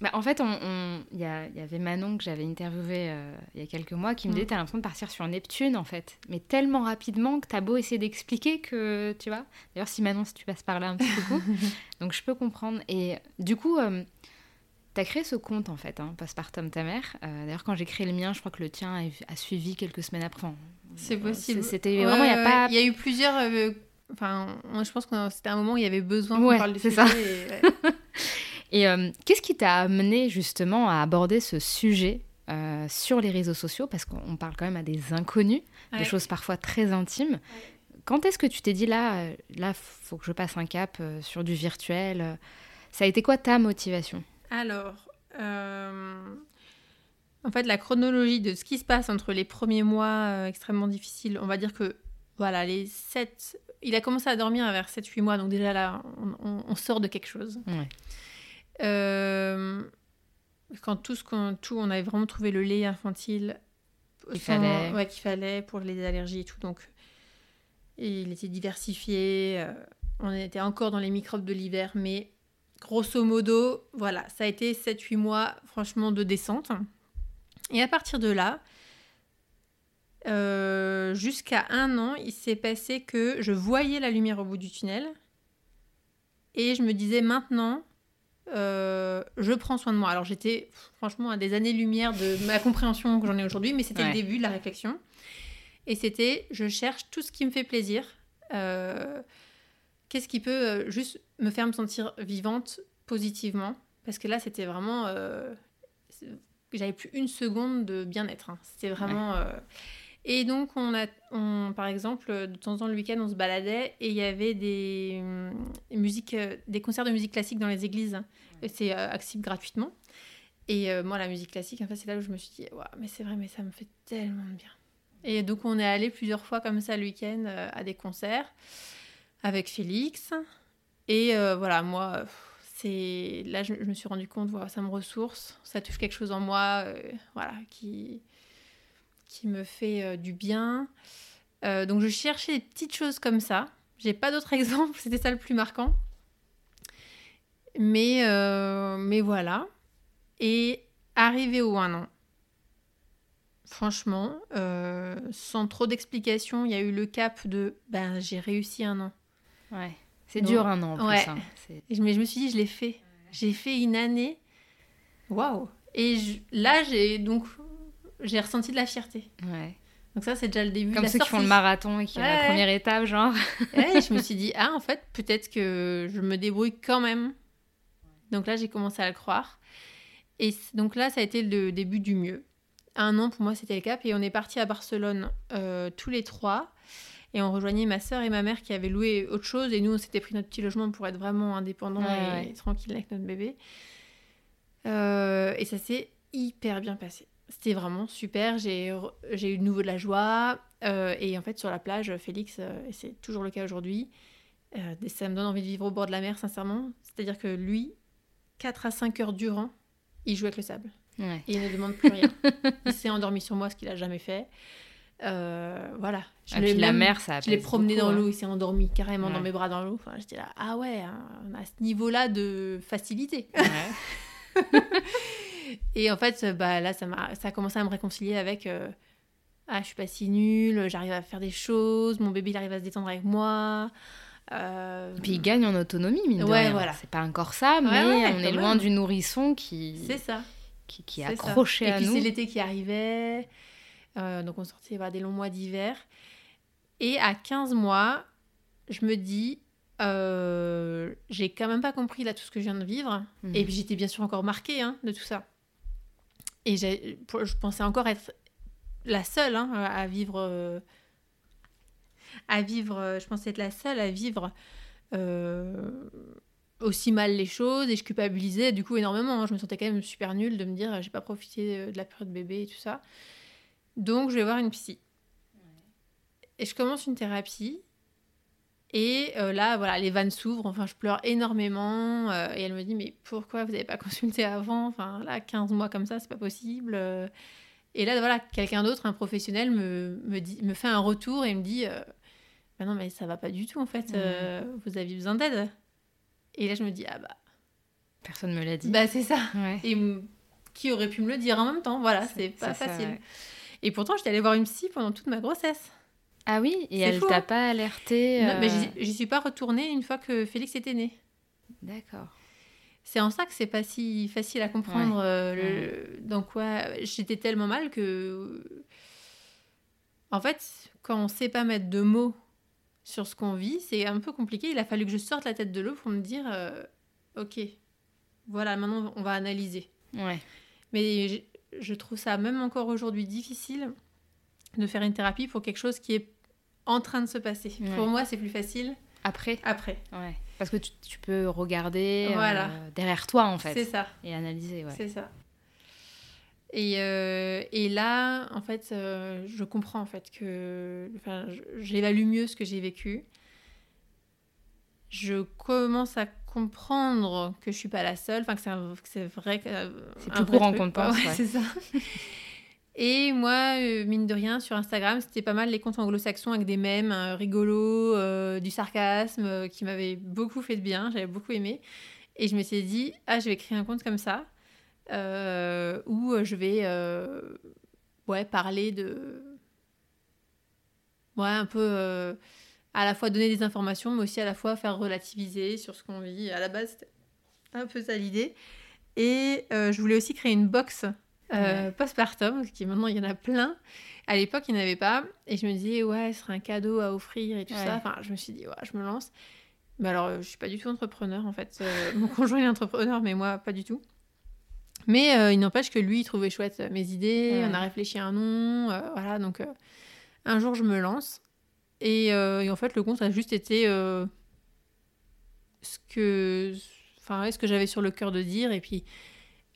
Bah, en fait, il on, y, avait Manon que j'avais interviewé euh, il y a quelques mois qui me disait Mm. T'as l'impression de partir sur Neptune en fait. Mais tellement rapidement que t'as beau essayer d'expliquer que tu vois. D'ailleurs, si Manon, si tu passes par là un petit coucou. Donc je peux comprendre. Et du coup, euh, t'as créé ce compte en fait, hein, Postpartum ta mère. Euh, D'ailleurs, quand j'ai créé le mien, je crois que le tien a, a suivi quelques semaines après. Enfin, C'est euh, possible. C'était vraiment, il n'y a Ouais, pas. ouais, Il y a eu plusieurs. Enfin, moi, je pense que c'était un moment où il y avait besoin qu'on Ouais, parle du c'est sujet. ça. et, ouais. Et euh, qu'est-ce qui t'a amené justement à aborder ce sujet euh, sur les réseaux sociaux? Parce qu'on parle quand même à des inconnus, Ouais. des choses parfois très intimes. Quand est-ce que tu t'es dit là, euh, là, faut que je passe un cap sur du virtuel Ça a été quoi ta motivation? Alors, euh, en fait, la chronologie de ce qui se passe entre les premiers mois euh, extrêmement difficiles, on va dire que, voilà, les 7... Il a commencé à dormir vers 7-8 mois, donc déjà là, on, on- on sort de quelque chose. Ouais. Euh, quand tout ce qu'on tout on avait vraiment trouvé le lait infantile Qu'il fallait. ouais, qu'il fallait pour les allergies et tout donc et il était diversifié euh, on était encore dans les microbes de l'hiver mais grosso modo voilà ça a été 7 8 mois franchement de descente et à partir de là euh, jusqu'à un an il s'est passé que je voyais la lumière au bout du tunnel et je me disais maintenant euh, je prends soin de moi. Alors j'étais franchement à des années-lumière de ma compréhension que j'en ai aujourd'hui, mais c'était le début de la réflexion. Et c'était, je cherche tout ce qui me fait plaisir. Euh, qu'est-ce qui peut juste me faire me sentir vivante positivement? Parce que là, c'était vraiment... J'avais plus une seconde de bien-être. Hein. C'était vraiment... Et donc, on a, on, par exemple, de temps en temps le week-end, on se baladait et il y avait des, musiques, des concerts de musique classique dans les églises. C'est euh, accessible gratuitement. Et euh, moi, la musique classique, en fait, c'est là où je me suis dit, ouais, mais c'est vrai, mais ça me fait tellement de bien. Et donc, on est allé plusieurs fois comme ça le week-end euh, à des concerts avec Félix. Et voilà, moi, c'est là, je, me suis rendu compte, voilà, ça me ressource, ça touche quelque chose en moi, voilà, qui qui me fait euh, du bien. Euh, donc je cherchais des petites choses comme ça. J'ai pas d'autres exemples, c'était ça le plus marquant. Mais, euh, mais voilà. Et arrivé au un an, franchement, sans trop d'explications, il y a eu le cap de ben j'ai réussi un an. Ouais. C'est dur un an en plus. Hein. Mais je me suis dit, je l'ai fait. J'ai fait une année. Waouh! Et là, j'ai donc j'ai ressenti de la fierté. Ouais. Donc ça, c'est déjà le début. Comme de ceux qui font le marathon et qui ont la première étape, genre. ouais, je me suis dit, ah, en fait, peut-être que je me débrouille quand même. Donc là, j'ai commencé à le croire. Et donc là, ça a été le début du mieux. Un an, pour moi, c'était le cap. Et on est parti à Barcelone euh, tous les trois. Et on rejoignait ma sœur et ma mère qui avaient loué autre chose. Et nous, on s'était pris notre petit logement pour être vraiment indépendants et, tranquille avec notre bébé. Euh, et ça s'est hyper bien passé. C'était vraiment super. J'ai eu de nouveau de la joie. Euh, et en fait, sur la plage, Félix, euh, et c'est toujours le cas aujourd'hui, euh, ça me donne envie de vivre au bord de la mer, sincèrement. C'est-à-dire que lui, 4 à 5 heures durant, il joue avec le sable. Et il ne demande plus rien. il s'est endormi sur moi, ce qu'il a jamais fait. voilà. Je ah, la mer, ça Je l'ai promené dans l'eau, il s'est endormi carrément dans mes bras dans l'eau. Enfin, j'étais là, ah ouais, hein, on a ce niveau-là de facilité. Ouais. Et en fait, bah, là, ça, a, ça a commencé à me réconcilier avec euh, Ah, je suis pas si nulle, j'arrive à faire des choses, mon bébé il arrive à se détendre avec moi. Euh... Puis il gagne en autonomie, mine de ouais, voilà. C'est pas encore ça, mais on est loin du nourrisson qui. C'est ça. Qui, qui est accroché à nous. Et puis c'est l'été qui arrivait. Euh, donc on sortait voilà, des longs mois d'hiver. Et à 15 mois, je me dis, euh, j'ai quand même pas compris là tout ce que je viens de vivre. Mhm. Et puis j'étais bien sûr encore marquée hein, de tout ça. Et je pensais encore être la seule hein, à vivre. Euh, à vivre. Euh, je pensais être la seule à vivre aussi mal les choses et je culpabilisais du coup énormément. Hein. Je me sentais quand même super nulle de me dire j'ai pas profité de la période bébé et tout ça. Donc je vais voir une psy. Et je commence une thérapie et euh, là, voilà, les vannes s'ouvrent. Enfin, je pleure énormément. Euh, et elle me dit, mais pourquoi vous n'avez pas consulté avant? Enfin, là, 15 mois comme ça, c'est pas possible. et là, voilà, quelqu'un d'autre, un professionnel, me, me, dit, me fait un retour et me dit, euh, bah non, mais ça va pas du tout, en fait. Mmh. vous avez besoin d'aide. Et là, je me dis, ah bah... Personne me l'a dit. Bah, c'est ça. Et qui aurait pu me le dire en même temps? Voilà, c'est pas facile. Et pourtant, j'étais allée voir une psy pendant toute ma grossesse. Ah oui Et elle t'a pas alerté Non, mais euh, j'y suis pas retournée une fois que Félix était né. D'accord. C'est en ça que c'est pas si facile à comprendre euh, dans quoi j'étais tellement mal que. En fait, quand on sait pas mettre de mots sur ce qu'on vit, c'est un peu compliqué. Il a fallu que je sorte la tête de l'eau pour me dire euh, Ok, voilà, maintenant on va analyser. Ouais. Mais je, je trouve ça même encore aujourd'hui difficile de faire une thérapie pour quelque chose qui est en train de se passer. Pour moi, c'est plus facile. Après Après. Ouais. Parce que tu, peux regarder euh, derrière toi, en fait. C'est ça. Et analyser, ouais. C'est ça. Et, euh, et, là, en fait, euh, je comprends, en fait, que... Enfin, j'évalue mieux ce que j'ai vécu. Je commence à comprendre que je suis pas la seule, enfin que c'est vrai c'est plus courant qu'on pense. C'est ça. Et moi, euh, mine de rien, sur Instagram, c'était pas mal les comptes anglo-saxons avec des mèmes euh, rigolos, euh, du sarcasme, qui m'avaient beaucoup fait de bien, j'avais beaucoup aimé. Et je me suis dit, ah, je vais créer un compte comme ça, où je vais ouais, parler de. Ouais, un peu. à la fois donner des informations, mais aussi à la fois faire relativiser sur ce qu'on vit. À la base, un peu ça l'idée. Et je voulais aussi créer une box euh, Ouais. postpartum, parce que maintenant il y en a plein. À l'époque, il n'y en avait pas. Et je me disais, ouais, ce serait un cadeau à offrir et tout Ouais. ça. Enfin, je me suis dit, ouais, je me lance. Mais alors, euh, je suis pas du tout entrepreneur en fait. Euh, mon conjoint est entrepreneur, mais moi, pas du tout. Mais euh, il n'empêche que lui, il trouvait chouette mes idées. Ouais. On a réfléchi à un nom. voilà, donc un jour, je me lance. Et, et en fait, le compte a juste été ce que, enfin, ce que j'avais sur le cœur de dire. Et puis,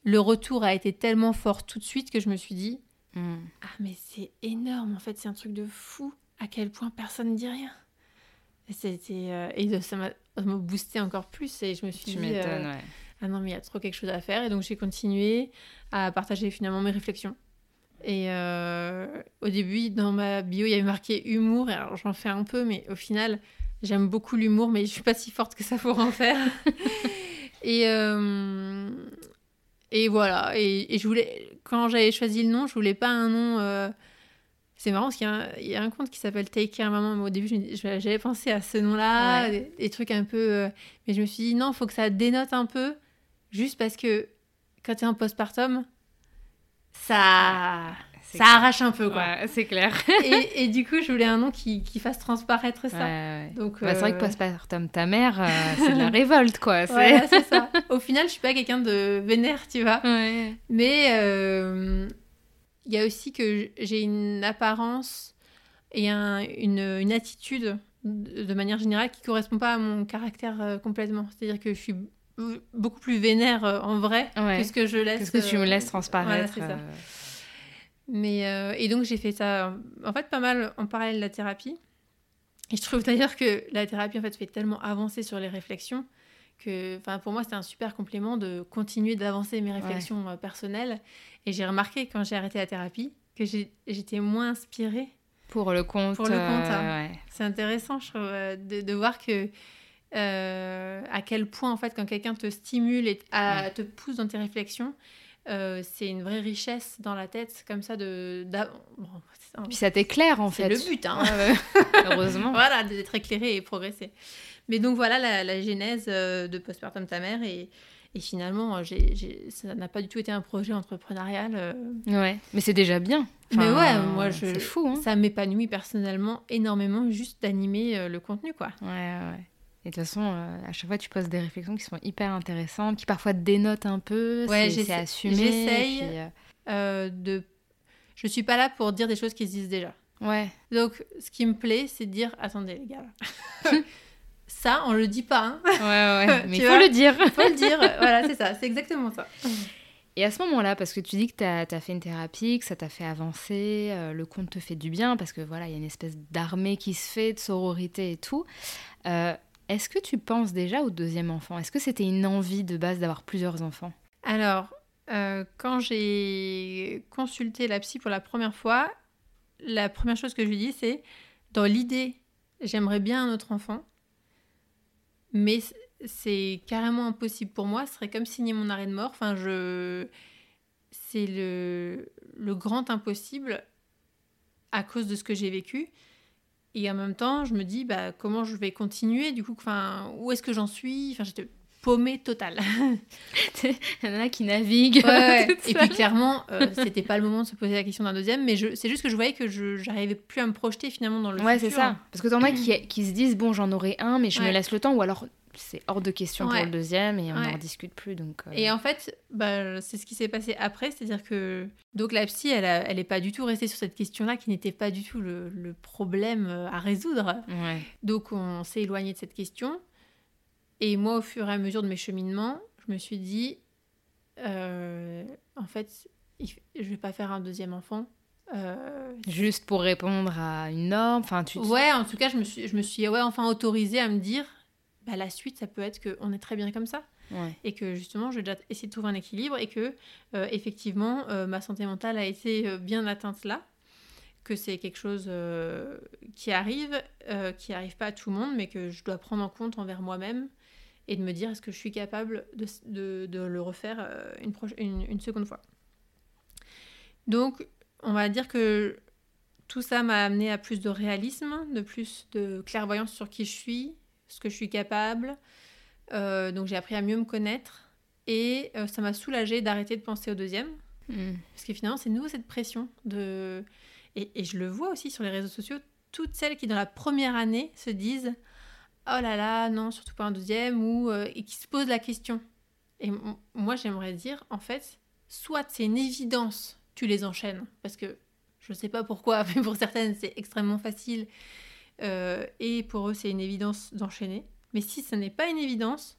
le retour a été tellement fort tout de suite que je me suis dit, Mm. ah mais c'est énorme. En fait, c'est un truc de fou. À quel point personne ne dit rien. Et c'était euh, et ça m'a boosté encore plus. Et je me suis Tu dit, euh, ouais. ah non, mais il y a trop quelque chose à faire. Et donc, j'ai continué à partager finalement mes réflexions. Et euh, au début, dans ma bio, il y avait marqué humour. Et alors, j'en fais un peu, mais au final, j'aime beaucoup l'humour, mais je suis pas si forte que ça pour en faire. et, euh, et voilà. Et, et je voulais, quand j'avais choisi le nom, je voulais pas un nom. euh, C'est marrant parce qu'il y, a un- il y a un compte qui s'appelle Take Care Maman, mais au début j'avais pensé à ce nom-là, Ouais. des, des trucs un peu. euh, mais je me suis dit non, faut que ça dénote un peu, juste parce que quand t'es en postpartum, ça, ça clair. arrache un peu quoi. Ouais, c'est clair. et, et du coup, je voulais un nom qui, qui fasse transparaître ça. ouais. Donc, Bah, c'est vrai euh, que postpartum, ta mère, euh, c'est de la révolte, quoi. c'est- Ouais, c'est ça. Au final, je suis pas quelqu'un de vénère, tu vois. Mais euh, il y a aussi que j'ai une apparence et un- une, une attitude de, manière générale qui correspond pas à mon caractère euh, complètement. C'est-à-dire que je suis b- beaucoup plus vénère euh, en vrai Ouais. que ce que je laisse. Qu'est-ce que tu me euh, laisses transparaître voilà, c'est ça. Mais euh, et donc j'ai fait ça euh, en fait pas mal en parallèle de la thérapie. Et je trouve d'ailleurs que la thérapie en fait fait tellement avancer sur les réflexions que enfin pour moi c'était un super complément de continuer d'avancer mes réflexions euh, personnelles. Et j'ai remarqué quand j'ai arrêté la thérapie que j'étais moins inspirée. Pour le compte. Pour le compte, euh, hein. ouais. C'est intéressant je trouve de, de voir que euh, à quel point en fait quand quelqu'un te stimule et à- te pousse dans tes réflexions euh, c'est une vraie richesse dans la tête comme ça de d'a- bon, c'est un- Puis ça t'éclaire, en c'est fait. le but hein. Heureusement. voilà, d'être éclairé et progresser. Mais donc voilà la, la genèse euh, de Postpartum ta mère et, et finalement euh, ça n'a pas du tout été un projet entrepreneurial. euh. Ouais. Mais c'est déjà bien. Mais ouais, moi, je- C'est fou, hein. Ça m'épanouit personnellement énormément juste d'animer euh, le contenu quoi. Ouais, ouais. Et de toute façon, euh, à chaque fois, tu poses des réflexions qui sont hyper intéressantes, qui parfois te dénotent un peu. Ouais, c'est- assumé. j'essaye. puis, euh, Euh, de... Je suis pas là pour dire des choses qui se disent déjà. Ouais. Donc ce qui me plaît c'est de dire attendez les gars. ça on le dit pas hein. Ouais, ouais. Mais il faut le dire. Faut le dire. voilà c'est ça, c'est exactement ça. Et à ce moment-là, parce que tu dis que tu as, fait une thérapie, que ça t'a fait avancer, euh, le compte te fait du bien, parce que voilà, il y a une espèce d'armée qui se fait, de sororité et tout. Euh, Est-ce que tu penses déjà au deuxième enfant? Est-ce que c'était une envie de base d'avoir plusieurs enfants? Alors, euh, quand j'ai consulté la psy pour la première fois, la première chose que je lui dis, c'est dans l'idée, j'aimerais bien un autre enfant, mais c'est carrément impossible pour moi. Ce serait comme signer mon arrêt de mort. Enfin, je, c'est le grand impossible à cause de ce que j'ai vécu. Et en même temps, je me dis, bah, comment je vais continuer Du coup, enfin, où est-ce que j'en suis? Enfin, j'étais paumée totale. Il y en a qui naviguent. Ouais, ouais. Et puis clairement, euh, c'était pas le moment de se poser la question d'un deuxième, mais je- c'est juste que je voyais que je j'arrivais plus à me projeter finalement dans le Ouais, futur. c'est ça. Parce que t'en as qui, qui se disent, bon, j'en aurai un, mais je me Ouais. laisse le temps, ou alors c'est hors de question Ouais. pour le deuxième et on Ouais. n'en discute plus. Donc, euh, Et en fait, bah, c'est ce qui s'est passé après, c'est-à-dire que donc la psy, elle, a- elle est pas du tout restée sur cette question-là, qui n'était pas du tout le, le problème euh, à résoudre. ouais. Donc on s'est éloigné de cette question. Et moi, au fur et à mesure de mes cheminements, je me suis dit, euh, en fait, je vais pas faire un deuxième enfant. Euh, Juste pour répondre à une norme. Enfin, tu. Ouais, en tout cas, je me suis, je me suis ouais, enfin autorisée à me dire, bah, la suite, ça peut être qu'on est très bien comme ça. Ouais. Et que justement, je vais déjà essayer de trouver un équilibre et que, euh, effectivement, euh, ma santé mentale a été euh, bien atteinte là. Que c'est quelque chose euh, qui arrive, qui arrive pas à tout le monde, mais que je dois prendre en compte envers moi-même et de me dire est-ce que je suis capable de, de- de le refaire une- une seconde fois. Donc, on va dire que tout ça m'a amené à plus de réalisme, de plus de clairvoyance sur qui je suis, ce que je suis capable, Euh, donc j'ai appris à mieux me connaître et euh, ça m'a soulagée d'arrêter de penser au deuxième. Mm. Parce que finalement, c'est nouveau cette pression de... Et, et je le vois aussi sur les réseaux sociaux, toutes celles qui dans la première année se disent oh là là, non, surtout pas un deuxième, ou euh, et qui se posent la question. Et moi, j'aimerais dire, en fait, soit c'est une évidence, tu les enchaînes, parce que je sais pas pourquoi, mais pour certaines, c'est extrêmement facile, euh, et pour eux, c'est une évidence d'enchaîner. Mais si ce n'est pas une évidence,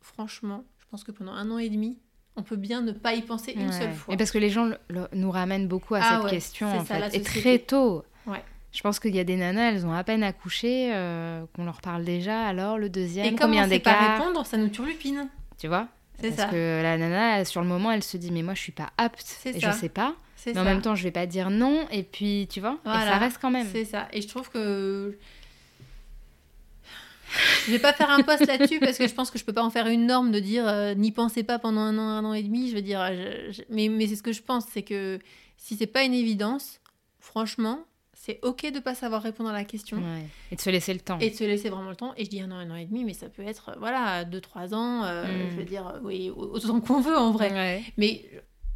franchement, je pense que pendant un an et demi, on peut bien ne pas y penser une Ouais. seule fois. Et parce que les gens le- le- nous ramènent beaucoup à Ah cette ouais, question, c'est en ça, fait. Et très tôt. Ouais. Je pense qu'il y a des nanas, elles ont à peine accouché, euh, qu'on leur parle déjà. Alors, le deuxième, Et comme combien on sait pas d'écart répondre, ça nous turlupine. Tu vois? C'est Parce ça. que la nana, sur le moment, elle se dit Mais moi, je suis pas apte. C'est Et ça. je sais pas. Mais en même temps, je vais pas dire non. Et puis, tu vois Et Voilà. ça reste quand même. C'est ça. Et je trouve que. Je vais pas faire un post là-dessus parce que je pense que je peux pas en faire une norme de dire euh, n'y pensez pas pendant un an, un an et demi. Je veux dire, je- je- mais, mais c'est ce que je pense, c'est que si c'est pas une évidence, franchement, c'est ok de pas savoir répondre à la question Ouais. Et de se laisser le temps. et de se laisser vraiment le temps. Et je dis un an, un an et demi, mais ça peut être, euh, voilà, deux, trois ans. euh, Mm. Je veux dire, oui, autant qu'on veut en vrai. Ouais. Mais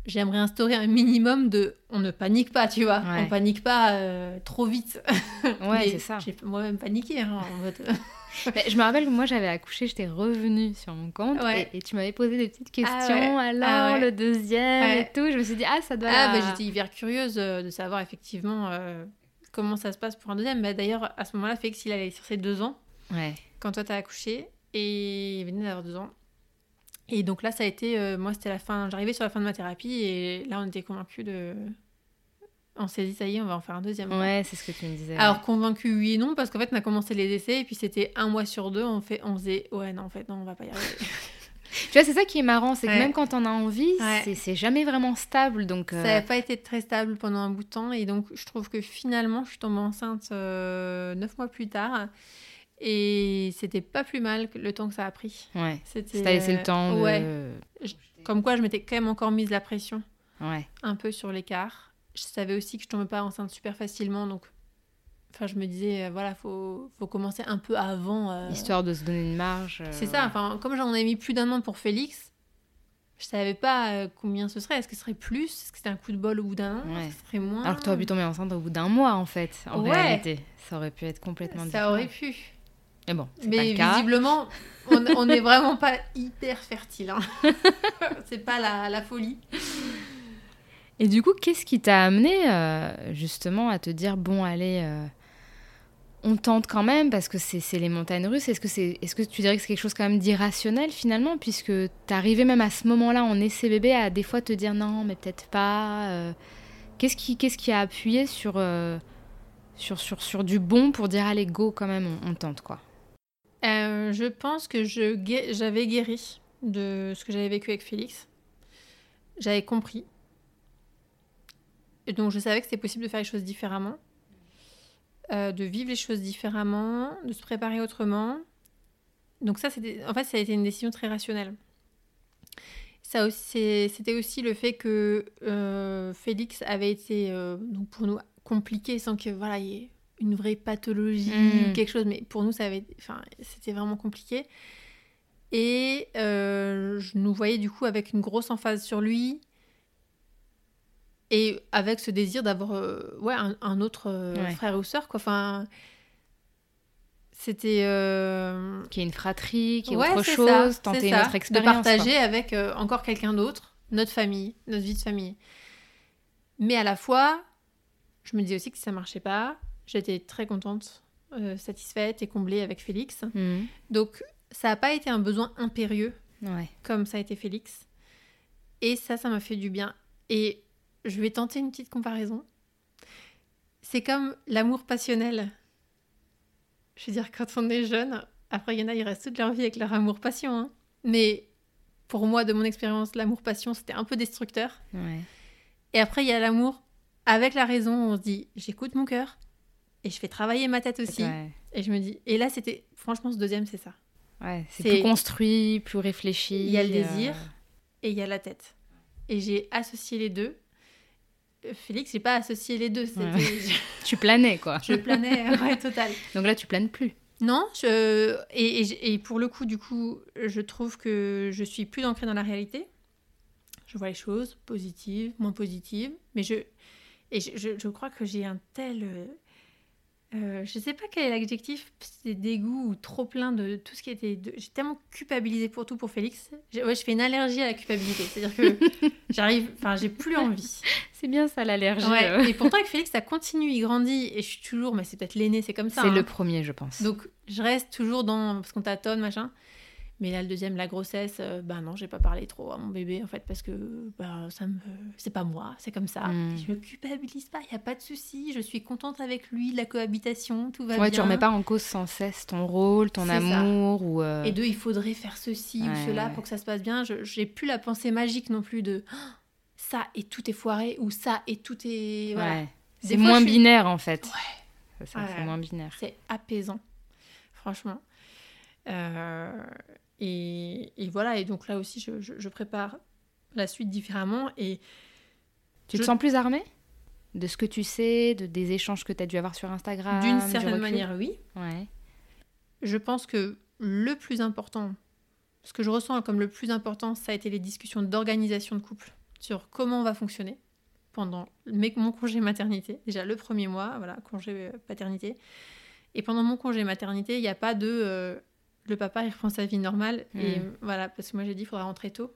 j'aimerais instaurer un minimum de on ne panique pas, tu vois. Ouais. On panique pas euh, trop vite. Ouais, c'est ça. J'ai moi-même paniqué. hein, en je me rappelle que moi, j'avais accouché, j'étais revenue sur mon compte. Ouais. Et, et tu m'avais posé des petites questions. Ah ouais. Alors, Ah le deuxième et tout. Je me suis dit Ah, ça doit. Ah, bah, j'étais hyper curieuse euh, de savoir effectivement euh, comment ça se passe pour un deuxième. Bah, D'ailleurs, à ce moment-là, Félix, il allait sur ses deux ans Ouais. quand toi t'as accouché et il venait d'avoir deux ans. Et donc là, ça a été, euh, moi, c'était la fin. J'arrivais sur la fin de ma thérapie et là, on était convaincus de. On s'est dit, ça y est, on va en faire un deuxième. Ouais, c'est ce que tu me disais. Alors convaincu oui et non parce qu'en fait on a commencé les essais et puis c'était un mois sur deux on fait on faisait ouais non en fait non on va pas y arriver Tu vois, c'est ça qui est marrant, c'est que Ouais. même quand on a envie, Ouais. c'est- jamais vraiment stable. Donc, ça euh, n'a pas été très stable pendant un bout de temps et donc je trouve que finalement je suis tombée enceinte euh, neuf mois plus tard et c'était pas plus mal que le temps que ça a pris ouais. c'était t'a laissé euh, le temps de. ouais comme quoi je m'étais quand même encore mise la pression Ouais. un peu sur l'écart je savais aussi que je tombais pas enceinte super facilement donc enfin je me disais euh, voilà faut faut commencer un peu avant euh, Histoire de se donner une marge. euh, C'est ça, enfin, comme j'en ai mis plus d'un an pour Félix, je savais pas euh, combien ce serait. Est-ce que ce serait plus? Est-ce que c'était un coup de bol au bout d'un an? Ouais. Est-ce que ce serait moins? Alors que tu aurais pu tomber enceinte au bout d'un mois, en fait, en Ouais. réalité. Ça aurait pu être complètement différent. Ça aurait pu. Mais bon, c'est pas Mais le cas. visiblement, on n'est vraiment pas hyper fertile. Hein. c'est pas la, la folie. Et du coup, qu'est-ce qui t'a amené euh, justement à te dire bon, allez, euh, on tente quand même parce que c'est les montagnes russes. Est-ce que c'est, est-ce que tu dirais que c'est quelque chose quand même d'irrationnel finalement, puisque t'arrivais même à ce moment-là en essai bébé à des fois te dire non, mais peut-être pas. euh, qu'est-ce qui, qu'est-ce qui a appuyé sur, sur, sur, sur du bon pour dire allez go quand même, on, on tente quoi? Euh, je pense que j'avais guéri de ce que j'avais vécu avec Félix. J'avais compris. Et donc je savais que c'était possible de faire les choses différemment, euh, de vivre les choses différemment, de se préparer autrement. Donc ça, c'était, en fait, ça a été une décision très rationnelle. Ça aussi, c'était aussi le fait que euh, Félix avait été, pour nous, compliqué sans que voilà, il y ait une vraie pathologie Mm. ou quelque chose. Mais pour nous, ça avait, enfin, c'était vraiment compliqué. Et euh, je nous voyais du coup avec une grosse emphase sur lui et avec ce désir d'avoir euh, ouais, un, un autre euh, Ouais. frère ou sœur. Quoi. Enfin, c'était... Qu'il y ait une fratrie, qu'il y ait Ouais, autre chose, ça, tenter une autre expérience. De partager avec encore quelqu'un d'autre, notre famille, notre vie de famille. Mais à la fois, je me disais aussi que si ça marchait pas, j'étais très contente, euh, satisfaite et comblée avec Félix. Mhm. Donc ça n'a pas été un besoin impérieux Ouais. comme ça a été Félix. Et ça, ça m'a fait du bien. Et je vais tenter une petite comparaison. C'est comme l'amour passionnel. Je veux dire, quand on est jeune, après, il y en a, ils restent toute leur vie avec leur amour-passion. hein. Mais pour moi, de mon expérience, l'amour-passion, c'était un peu destructeur. Ouais. Et après, il y a l'amour avec la raison. On se dit, j'écoute mon cœur et je fais travailler ma tête aussi. Ouais. Et je me dis, et là, c'était, franchement, ce deuxième, c'est ça. Ouais, c'est plus construit, plus réfléchi. Il y a le euh, désir. et il y a la tête. Et j'ai associé les deux. Euh, Félix, j'ai pas associé les deux. Ouais. Tu planais, quoi. je, je planais, ouais, total. Donc là, tu planes plus. Non, je, et, et- et pour le coup, du coup, je trouve que je suis plus ancrée dans la réalité. Je vois les choses positives, moins positives, mais je et je, je- je crois que j'ai un tel, euh, je sais pas quel est l'adjectif, c'est dégoût ou trop plein de tout ce qui était. de- J'ai tellement culpabilisé pour tout pour Félix. Ouais, je fais une allergie à la culpabilité, c'est-à-dire que j'arrive, enfin, j'ai plus envie. C'est bien ça l'allergie. Ouais, euh. et pourtant avec Félix, ça continue, il grandit et je suis toujours, mais c'est peut-être l'aîné, c'est comme ça. C'est hein. le premier, je pense. Donc je reste toujours dans parce qu'on tâtonne machin. Mais là le deuxième la grossesse, euh, bah non j'ai pas parlé trop à mon bébé en fait parce que bah ça me c'est pas moi c'est comme ça. Mm. Je me culpabilise pas, il y a pas de souci, je suis contente avec lui, de la cohabitation, tout va ouais, bien. tu remets pas en cause sans cesse ton rôle, ton ça. amour ou. euh, Et deux il faudrait faire ceci ou cela ouais. pour que ça se passe bien. Je j'ai plus la pensée magique non plus de Ah, ça et tout est foiré ou ça et tout est voilà. C'est moins suis- binaire en fait. Ouais. Ouais. c'est moins binaire. C'est apaisant, franchement. Euh, et, et voilà, et donc là aussi, je, je- je prépare la suite différemment. Et Tu te sens plus armée de ce que tu sais, de, des échanges que tu as dû avoir sur Instagram d'une du certaine manière, oui. Ouais. Je pense que le plus important, ce que je ressens comme le plus important, ça a été les discussions d'organisation de couple sur comment on va fonctionner pendant mes- mon congé maternité. Déjà le premier mois, voilà, congé euh, paternité. Et pendant mon congé maternité, il n'y a pas de euh, le papa il reprend sa vie normale. Et Mm. voilà, parce que moi j'ai dit il faudra rentrer tôt.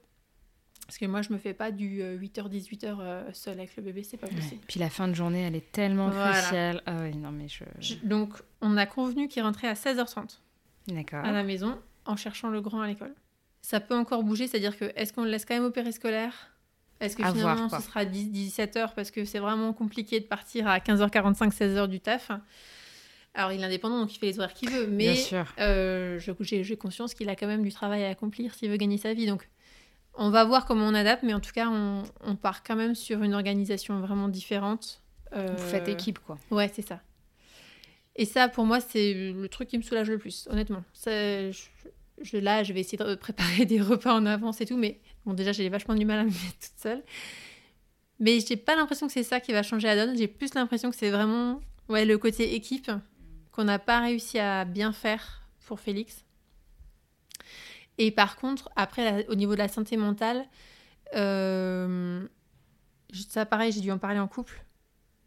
Parce que moi je me fais pas du 8h, 18h seul avec le bébé, c'est pas Ouais. possible. Puis la fin de journée, elle est tellement Voilà. cruciale. Ah oui, non mais je. Je- donc on a convenu qu'il rentrait à 16h30. D'accord. à la maison en cherchant le grand à l'école. Ça peut encore bouger, c'est-à-dire que est-ce qu'on le laisse quand même au périscolaire? Est-ce que À finalement voir, ce sera 10, 17h parce que c'est vraiment compliqué de partir à 15h45, 16h du taf Alors il est indépendant donc il fait les horaires qu'il veut, mais euh, j'ai j'ai conscience qu'il a quand même du travail à accomplir s'il veut gagner sa vie. Donc on va voir comment on adapte, mais en tout cas on, on part quand même sur une organisation vraiment différente. Euh, Vous faites équipe quoi. Ouais, c'est ça. Et ça, pour moi, c'est le truc qui me soulage le plus, honnêtement. Ça, je, je- là, je vais essayer de préparer des repas en avance et tout, mais bon, déjà, j'ai vachement du mal à me mettre toute seule. Mais j'ai pas l'impression que c'est ça qui va changer la donne. J'ai plus l'impression que c'est vraiment ouais, le côté équipe qu'on n'a pas réussi à bien faire pour Félix. Et par contre, après, la- au niveau de la santé mentale, euh, je- ça pareil, j'ai dû en parler en couple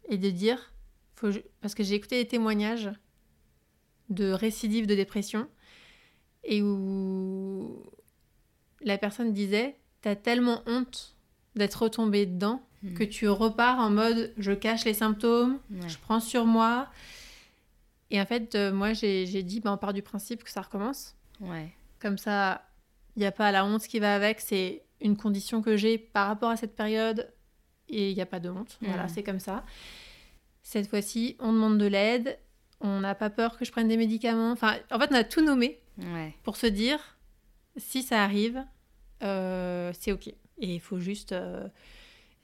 et de dire, faut, parce que j'ai écouté des témoignages de récidives de dépression et où la personne disait, t'as tellement honte d'être retombée dedans que tu repars en mode je cache les symptômes, Ouais. je prends sur moi. Et en fait, euh, moi, j'ai dit, bah, on part du principe que ça recommence. Ouais. Comme ça, il n'y a pas la honte qui va avec. C'est une condition que j'ai par rapport à cette période et il n'y a pas de honte. Voilà, Mhm. c'est comme ça. Cette fois-ci, on demande de l'aide. On n'a pas peur que je prenne des médicaments. Enfin, en fait, on a tout nommé Ouais. pour se dire si ça arrive, euh, c'est ok. Et il faut juste. euh,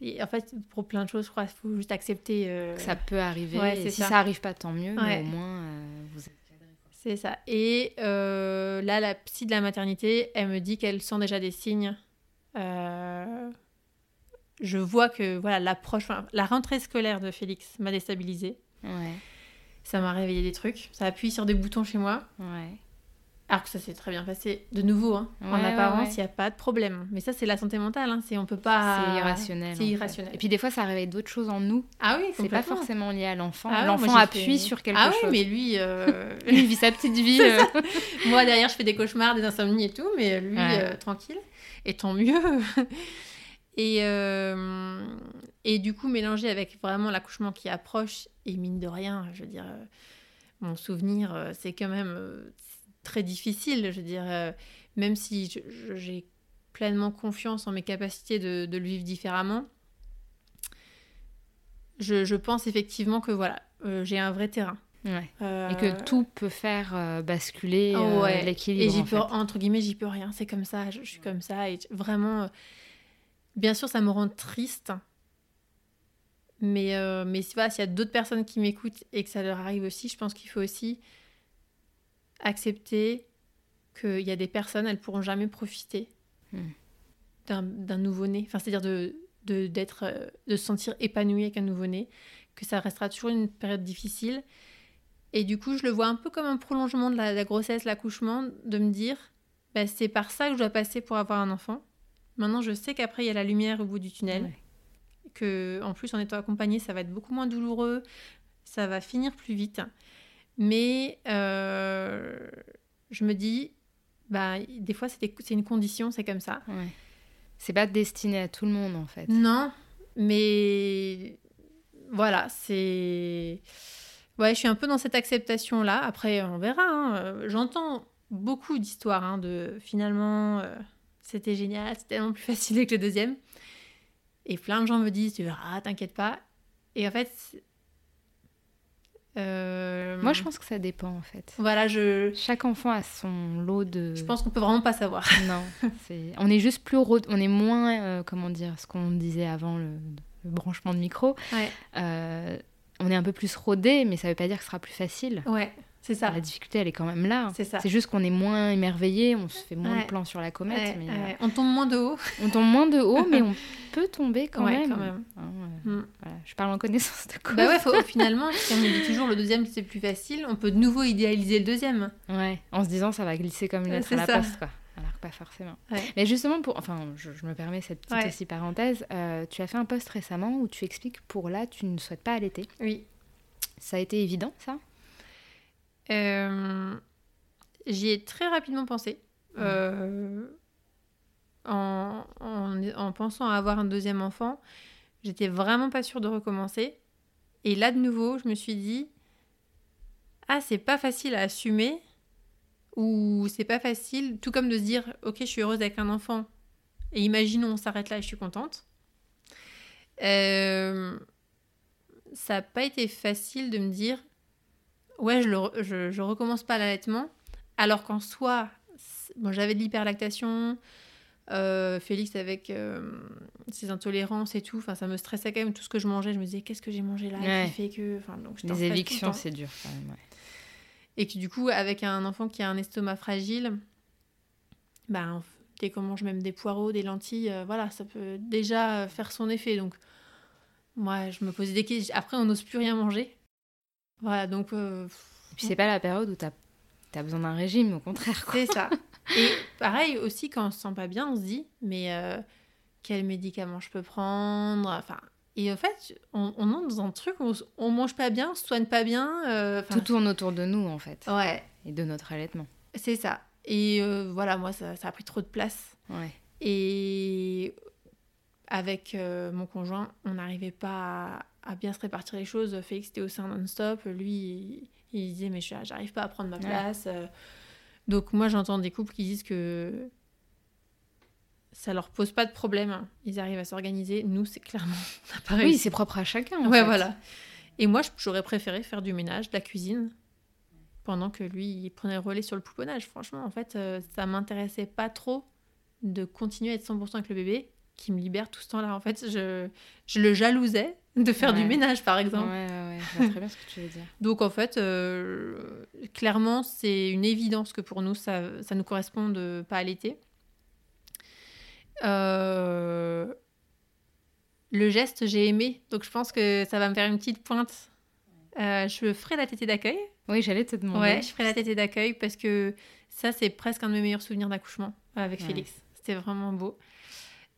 et en fait, pour plein de choses, je crois qu'il faut juste accepter. euh, Que ça peut arriver. Ouais, et c'est si ça. ça. arrive pas, tant mieux. Mais au moins, euh, vous êtes C'est ça. Et euh, là, la psy de la maternité, elle me dit qu'elle sent déjà des signes. Je vois que voilà l'approche, enfin, la rentrée scolaire de Félix m'a déstabilisée. Ouais. Ça m'a réveillé des trucs. Ça appuie sur des boutons chez moi. Ouais. Alors que ça s'est très bien passé. De nouveau, hein, en Ouais, apparence, il ouais. n'y a pas de problème. Mais ça, c'est la santé mentale. Hein. C'est on peut pas. C'est irrationnel. C'est fait. irrationnel. Et puis des fois, ça réveille d'autres choses en nous. Ah oui, C'est pas forcément lié à l'enfant. Ah l'enfant appuie fait- sur quelque ah chose. oui, mais lui, euh, Il vit sa petite vie. Euh. Moi, derrière, je fais des cauchemars, des insomnies et tout, mais lui, euh, tranquille. Et tant mieux. et, euh, et du coup, mélangé avec vraiment l'accouchement qui approche, et mine de rien, je veux dire, mon souvenir, c'est quand même très difficile. Je veux dire, euh, même si j'ai pleinement confiance en mes capacités de, de le vivre différemment, je, je pense effectivement que voilà, euh, j'ai un vrai terrain. Ouais. Euh, Et que tout peut faire euh, basculer Ouais. l'équilibre. Et j'y en peux, fait. entre guillemets, j'y peux rien. C'est comme ça, je, je suis comme ça. Et vraiment, bien sûr, ça me rend triste. Mais, mais si- voilà, s'il y a d'autres personnes qui m'écoutent et que ça leur arrive aussi, je pense qu'il faut aussi accepter qu'il y a des personnes, elles pourront jamais profiter Hmm. d'un nouveau-né. Enfin, c'est-à-dire de, de, d'être, euh, de se sentir épanoui avec un nouveau-né. Que ça restera toujours une période difficile. Et du coup, je le vois un peu comme un prolongement de la, la grossesse, l'accouchement, de me dire, bah, c'est par ça que je dois passer pour avoir un enfant. Maintenant, je sais qu'après, il y a la lumière au bout du tunnel. Ouais. Que, en plus, en étant accompagnée, ça va être beaucoup moins douloureux. Ça va finir plus vite. Mais euh, je me dis, bah, des fois, c'est une condition, c'est comme ça. Ouais. C'est pas destiné à tout le monde en fait. Non, mais voilà, c'est. Ouais, je suis un peu dans cette acceptation-là. Après, on verra. hein. J'entends beaucoup d'histoires hein, de finalement, euh, c'était génial, c'était tellement plus facile que le deuxième. Et plein de gens me disent, tu verras, t'inquiète pas. Et en fait. Euh, Moi je pense que ça dépend en fait. Voilà, je, Chaque enfant a son lot de. je pense qu'on peut vraiment pas savoir. Non, c'est... on est juste plus on est moins, euh, comment dire, ce qu'on disait avant le, le branchement de micro. Ouais, Euh, on est un peu plus rodé, mais ça veut pas dire que ce sera plus facile. ouais, c'est ça. La difficulté, elle est quand même là. C'est ça. C'est juste qu'on est moins émerveillé, on se fait moins Ouais. de plans sur la comète, Ouais, mais ouais. On tombe moins de haut. euh, on tombe moins de haut, mais on peut tomber quand même. quand même. Hein, euh, Mm. voilà. Je parle en connaissance de cause. Bah ouais, faut- finalement, si on dit toujours le deuxième c'est plus facile, on peut de nouveau idéaliser le deuxième. Ouais, en se disant ça va glisser comme une lettre à la poste, quoi. Alors que pas forcément. Mais justement, pour, enfin, je, je me permets cette petite aussi parenthèse. euh, tu as fait un post récemment où tu expliques pour là, tu ne souhaites pas allaiter. Oui. Ça a été évident, ça? Euh, J'y ai très rapidement pensé. Euh, en, en, en pensant à avoir un deuxième enfant, j'étais vraiment pas sûre de recommencer. Et là, de nouveau, je me suis dit Ah, c'est pas facile à assumer. Ou c'est pas facile, tout comme de se dire Ok, je suis heureuse avec un enfant. Et imaginons, on s'arrête là et je suis contente. Euh, ça n'a pas été facile de me dire ouais, je, le je, je recommence pas l'allaitement, alors qu'en soi, bon, j'avais de l'hyperlactation, euh, Félix avec euh, ses intolérances et tout, enfin, ça me stressait quand même tout ce que je mangeais. Je me disais, qu'est-ce que j'ai mangé là Ouais. qui fait que. Enfin, donc, Les évictions, c'est dur quand même. ouais. Et que du coup, avec un enfant qui a un estomac fragile, ben, dès qu'on mange même des poireaux, des lentilles, euh, voilà, ça peut déjà faire son effet. Donc, moi, je me posais des questions. Après, on n'ose plus rien manger. Voilà, donc. euh, Et puis c'est pas la période où t'as as besoin d'un régime, au contraire. C'est ça. Et pareil aussi, quand on se sent pas bien, on se dit, mais euh, quel médicament je peux prendre Enfin, et en fait, on, on entre dans un truc où on, mange pas bien, on se soigne pas bien. euh, Tout tourne autour de nous, en fait, Ouais, et de notre allaitement. c'est ça. Et euh, voilà, moi, ça, ça a pris trop de place. Ouais. Et avec mon conjoint, on n'arrivait pas à, à bien se répartir les choses. Félix était au sein non-stop. Lui, il, il disait, mais je- j'arrive pas à prendre ma place. Euh, Donc moi, j'entends des couples qui disent que ça leur pose pas de problème. Ils arrivent à s'organiser. Nous, c'est clairement... Oui, c'est propre à chacun. en Ouais, fait. voilà. Et moi, j'aurais préféré faire du ménage, de la cuisine, pendant que lui, il prenait le relais sur le pouponnage. Franchement, en fait, euh, ça m'intéressait pas trop de continuer à être 100% avec le bébé, qui me libère tout ce temps-là. En fait, je, je le jalousais de faire du ménage, par exemple. ouais, ouais. Je vois très bien ce que tu veux dire. Donc, en fait, euh, clairement, c'est une évidence que pour nous, ça, ça nous correspond de pas allaiter. Euh, Le geste, j'ai aimé. Donc, je pense que ça va me faire une petite pointe. Euh, je ferai la tétée d'accueil. Oui, j'allais te demander. Ouais, je ferai la tétée d'accueil parce que ça, c'est presque un de mes meilleurs souvenirs d'accouchement avec. Félix. C'était vraiment beau.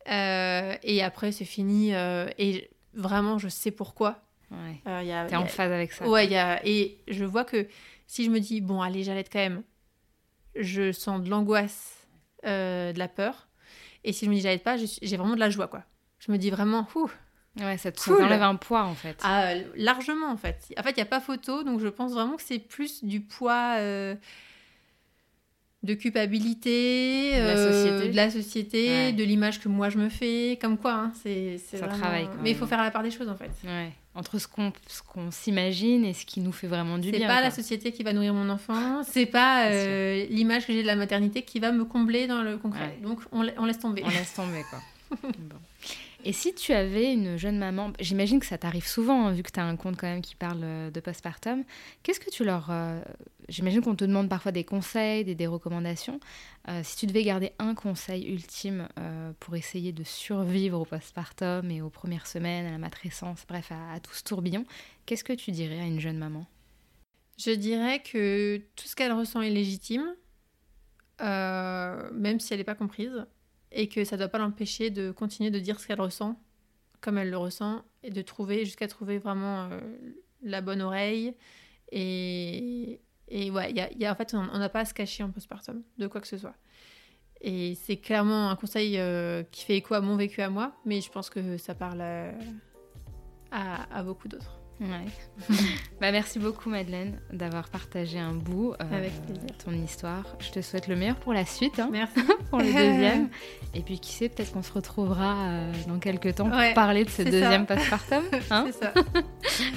Et après, c'est fini. et vraiment, je sais pourquoi. Ouais. Euh, il y a- T'es en phase avec ça. Ouais, y a... et je vois que si je me dis, bon, allez, j'allaite quand même, je sens de l'angoisse, euh, de la peur. Et si je me dis, j'allaite pas, je j'ai vraiment de la joie, quoi. Je me dis vraiment, ouh, Ouais, ça te Cool. t'enlève un poids, en fait. ah, largement, en fait. En fait, il n'y a pas photo, donc je pense vraiment que c'est plus du poids euh, de culpabilité, De la euh, société. de, la société, Ouais. de l'image que moi je me fais, comme quoi, hein, c'est c'est Ça vraiment- travaille, quand Mais il faut faire la part des choses, en fait. Ouais. Entre ce qu'on ce qu'on s'imagine et ce qui nous fait vraiment du C'est bien. pas quoi. la société qui va nourrir mon enfant, c'est pas euh, l'image que j'ai de la maternité qui va me combler dans le concret. Ouais. Donc on, la- on laisse tomber. On laisse tomber, quoi. Bon. Et si tu avais une jeune maman, j'imagine que ça t'arrive souvent, hein, vu que tu as un compte quand même qui parle euh, de postpartum, qu'est-ce que tu leur... euh, J'imagine qu'on te demande parfois des conseils, des, des recommandations. Euh, si tu devais garder un conseil ultime euh, pour essayer de survivre au postpartum et aux premières semaines, à la matrescence, bref, à, tout ce tourbillon, qu'est-ce que tu dirais à une jeune maman? Je dirais que tout ce qu'elle ressent est légitime, euh, même si elle n'est pas comprise, et que ça ne doit pas l'empêcher de continuer de dire ce qu'elle ressent, comme elle le ressent, et de trouver, jusqu'à trouver vraiment la bonne oreille. Et, et ouais, y a, y a, en fait, on n'a pas à se cacher en postpartum de quoi que ce soit. Et c'est clairement un conseil euh, qui fait écho à mon vécu à moi, mais je pense que ça parle à, à, à beaucoup d'autres. Ouais. bah, merci beaucoup Madeleine d'avoir partagé un bout euh, Avec plaisir. ton histoire. Je te souhaite le meilleur pour la suite. Hein, merci. pour le deuxième. Et puis qui sait, peut-être qu'on se retrouvera euh, dans quelques temps pour parler de ce deuxième postpartum. Hein c'est ça.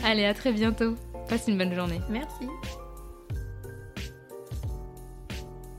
Allez, à très bientôt. Passe une bonne journée. Merci.